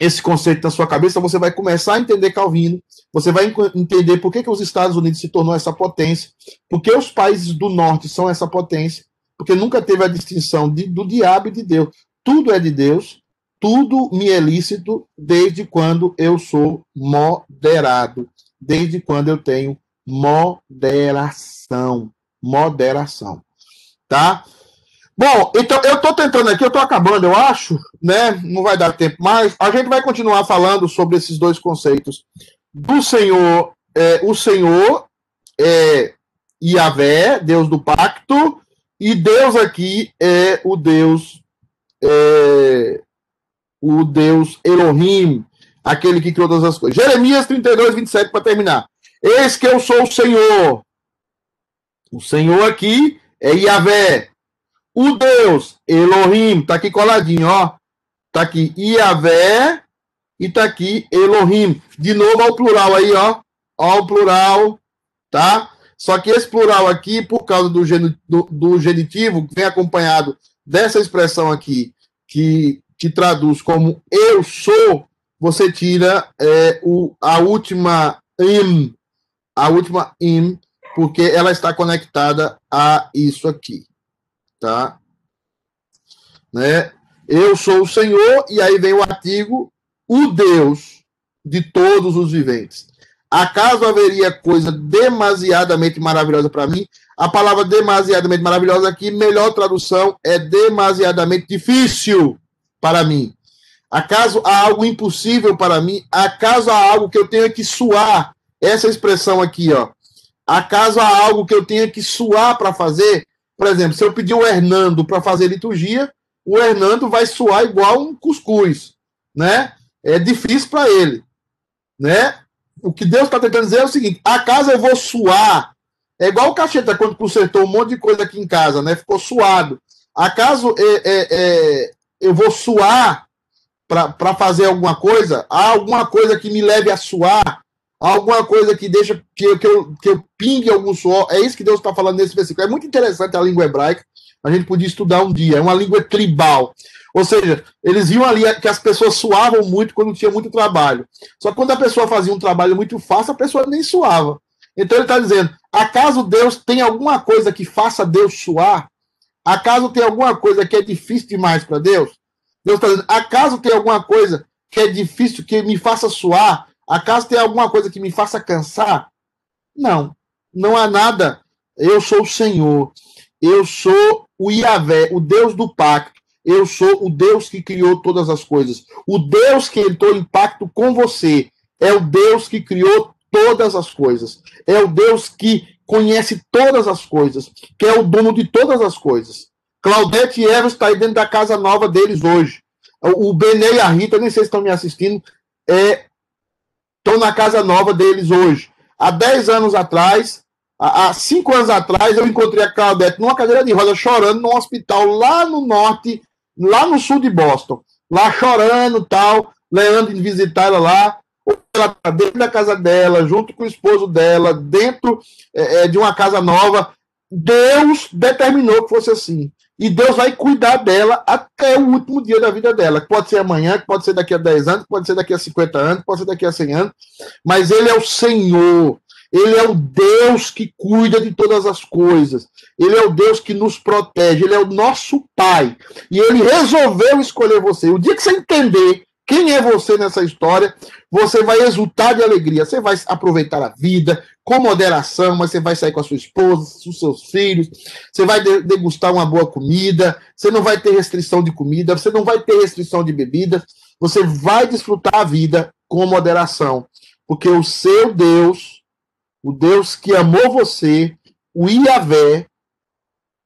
esse conceito na sua cabeça, você vai começar a entender Calvino, você vai entender por que, que os Estados Unidos se tornou essa potência, por que os países do norte são essa potência, porque nunca teve a distinção de, do diabo e de Deus. Tudo é de Deus, tudo me é lícito desde quando eu sou moderado, desde quando eu tenho moderação, moderação, tá? Bom, então eu estou tentando aqui, eu estou acabando, eu acho, né? Não vai dar tempo mais. A gente vai continuar falando sobre esses dois conceitos do Senhor, é, o Senhor é Yahvé, Deus do pacto, e Deus aqui é o Deus, é, o Deus Elohim, aquele que criou todas as coisas. Jeremias 32, 27, para terminar. Eis que eu sou o Senhor. O Senhor aqui é Yahvé. O Deus, Elohim, tá aqui coladinho, ó. Tá aqui Yahvé e tá aqui Elohim. De novo ao plural aí, ó. Ó o plural, tá? Só que esse plural aqui, por causa do, gen, do, do genitivo, vem acompanhado dessa expressão aqui, que, que traduz como eu sou, você tira é, o, a última im, a última im, porque ela está conectada a isso aqui tá? Né? Eu sou o Senhor, e aí vem o artigo, o Deus de todos os viventes. Acaso haveria coisa demasiadamente maravilhosa para mim? A palavra demasiadamente maravilhosa aqui, melhor tradução, é demasiadamente difícil para mim. Acaso há algo impossível para mim? Acaso há algo que eu tenha que suar? Essa expressão aqui, ó. Acaso há algo que eu tenha que suar para fazer? Por exemplo, se eu pedir o Hernando para fazer liturgia, o Hernando vai suar igual um cuscuz, né? É difícil para ele, né? O que Deus está tentando dizer é o seguinte: acaso eu vou suar? É igual o cacheta quando consertou um monte de coisa aqui em casa, né? Ficou suado. Acaso é, é, é, eu vou suar para fazer alguma coisa? Há alguma coisa que me leve a suar? Alguma coisa que deixa que, que, eu, que eu pingue algum suor. É isso que Deus está falando nesse versículo. É muito interessante a língua hebraica. A gente podia estudar um dia. É uma língua tribal. Ou seja, eles viam ali que as pessoas suavam muito quando tinha muito trabalho. Só que quando a pessoa fazia um trabalho muito fácil, a pessoa nem suava. Então ele está dizendo: acaso Deus tem alguma coisa que faça Deus suar? Acaso tem alguma coisa que é difícil demais para Deus? Deus está dizendo: acaso tem alguma coisa que é difícil, que me faça suar? Acaso tem alguma coisa que me faça cansar? Não, não há nada. Eu sou o Senhor. Eu sou o Iavé, o Deus do pacto. Eu sou o Deus que criou todas as coisas. O Deus que entrou em pacto com você é o Deus que criou todas as coisas. É o Deus que conhece todas as coisas, que é o dono de todas as coisas. Claudete e Eva está aí dentro da casa nova deles hoje. O Benê e a Rita, nem sei se estão me assistindo, é estão na casa nova deles hoje. Há 10 anos atrás, há 5 anos atrás, eu encontrei a Claudete numa cadeira de roda chorando num hospital lá no norte, lá no sul de Boston. Lá chorando tal, Leandro de visitar ela lá. Ela está dentro da casa dela, junto com o esposo dela, dentro é, é, de uma casa nova. Deus determinou que fosse assim. E Deus vai cuidar dela até o último dia da vida dela. Pode ser amanhã, pode ser daqui a 10 anos, pode ser daqui a 50 anos, pode ser daqui a 100 anos. Mas Ele é o Senhor. Ele é o Deus que cuida de todas as coisas. Ele é o Deus que nos protege. Ele é o nosso Pai. E Ele resolveu escolher você. O dia que você entender quem é você nessa história, você vai exultar de alegria. Você vai aproveitar a vida com moderação, mas você vai sair com a sua esposa, com os seus filhos, você vai degustar uma boa comida, você não vai ter restrição de comida, você não vai ter restrição de bebida, você vai desfrutar a vida com moderação, porque o seu Deus, o Deus que amou você, o Iavé,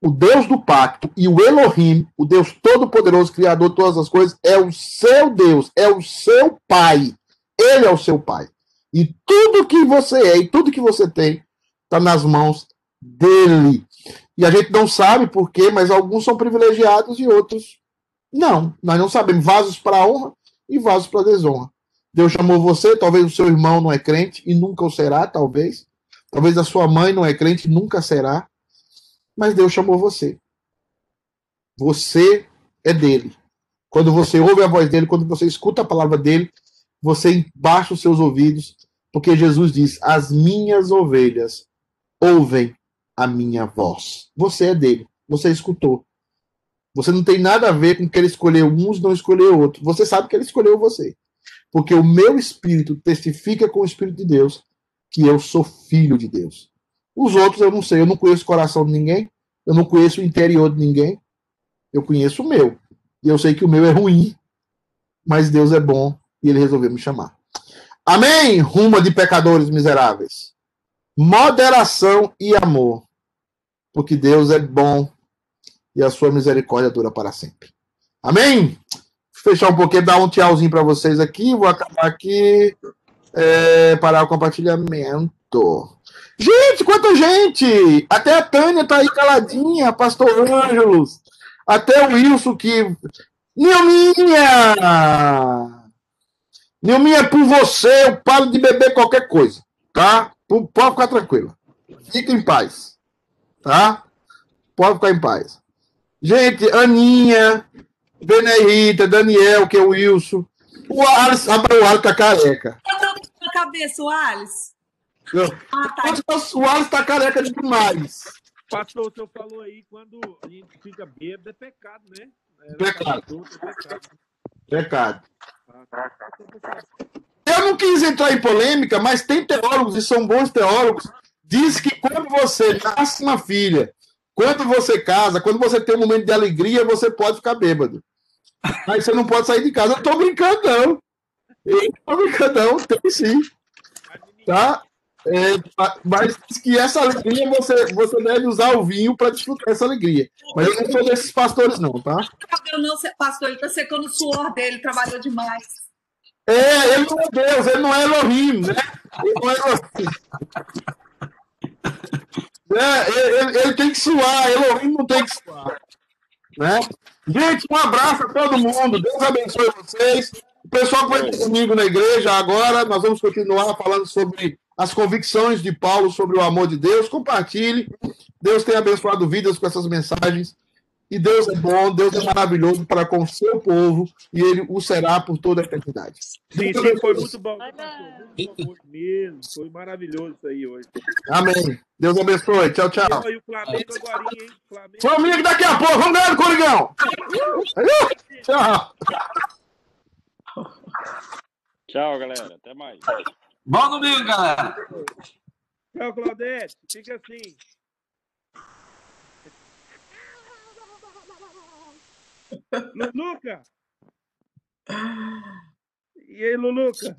o Deus do pacto e o Elohim, o Deus todo-poderoso, criador de todas as coisas, é o seu Deus, é o seu Pai. Ele é o seu Pai. E tudo que você é e tudo que você tem está nas mãos dele. E a gente não sabe por quê, mas alguns são privilegiados e outros não. Nós não sabemos. Vasos para honra e vasos para desonra. Deus chamou você, talvez o seu irmão não é crente e nunca o será, talvez. Talvez a sua mãe não é crente e nunca será. Mas Deus chamou você. Você é dele. Quando você ouve a voz dele, quando você escuta a palavra dele, você baixa os seus ouvidos, porque Jesus diz: As minhas ovelhas ouvem a minha voz. Você é dele. Você escutou. Você não tem nada a ver com que ele escolheu uns, não escolheu outros. Você sabe que ele escolheu você. Porque o meu espírito testifica com o espírito de Deus que eu sou filho de Deus. Os outros eu não sei, eu não conheço o coração de ninguém, eu não conheço o interior de ninguém. Eu conheço o meu. E eu sei que o meu é ruim, mas Deus é bom e ele resolveu me chamar. Amém? Ruma de pecadores miseráveis. Moderação e amor. Porque Deus é bom e a sua misericórdia dura para sempre. Amém? Vou fechar um pouquinho, dar um tchauzinho para vocês aqui. Vou acabar aqui. É, parar o compartilhamento. Gente, quanta gente! Até a Tânia tá aí caladinha, Pastor Ângelos. Até o Wilson que. Nilminha! Nilminha, por você, eu paro de beber qualquer coisa, tá? Pode ficar tranquila. Fica em paz, tá? Pode ficar em paz. Gente, Aninha, Benedita, Daniel, que é o Wilson. O Alice, rapaz, o Alice tá careca. Eu tô com a cabeça, o Alice. Ah, tá. O Alice tá careca demais. Pastor, o senhor falou aí, quando a gente fica bêbado, é pecado, né? É pecado. É pecado. Pecado. Eu não quis entrar em polêmica, mas tem teólogos, e são bons teólogos, diz que quando você nasce uma filha quando você casa, quando você tem um momento de alegria, você pode ficar bêbado. Aí você não pode sair de casa. Eu tô brincando, não. Eu tô brincando, não. Tem sim. Tá? É, mas que essa alegria você, você deve usar o vinho para desfrutar essa alegria. Mas eu não sou desses pastores, não, tá? Eu não, pastor, ele tá secando o suor dele, trabalhou demais. É, ele não é Deus, ele não é Elohim, né? Ele não é Elohim. É, ele, ele, tem que suar, Elohim não tem que suar. Né? Gente, um abraço a todo mundo. Deus abençoe vocês. O pessoal que vai comigo na igreja agora, nós vamos continuar falando sobre as convicções de Paulo sobre o amor de Deus. Compartilhe. Deus tem abençoado vidas com essas mensagens. E Deus é bom, Deus é maravilhoso para com o seu povo e ele o será por toda a eternidade. Sim, sim, foi muito bom. Muito bom mesmo. Foi maravilhoso isso aí hoje. Amém. Deus abençoe. Tchau, tchau. E o Flamengo agora, hein? Flamengo. Flamengo daqui a pouco. Vamos ganhar do Corigão. Tchau. Tchau, galera. Até mais. Bom domingo, galera. Tchau, Claudete. Fica assim. Luluca! E aí, Luluca?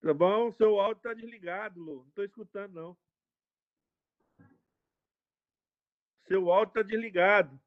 Tá bom? Seu áudio tá desligado, Lu. Não tô escutando, não. Seu áudio tá desligado.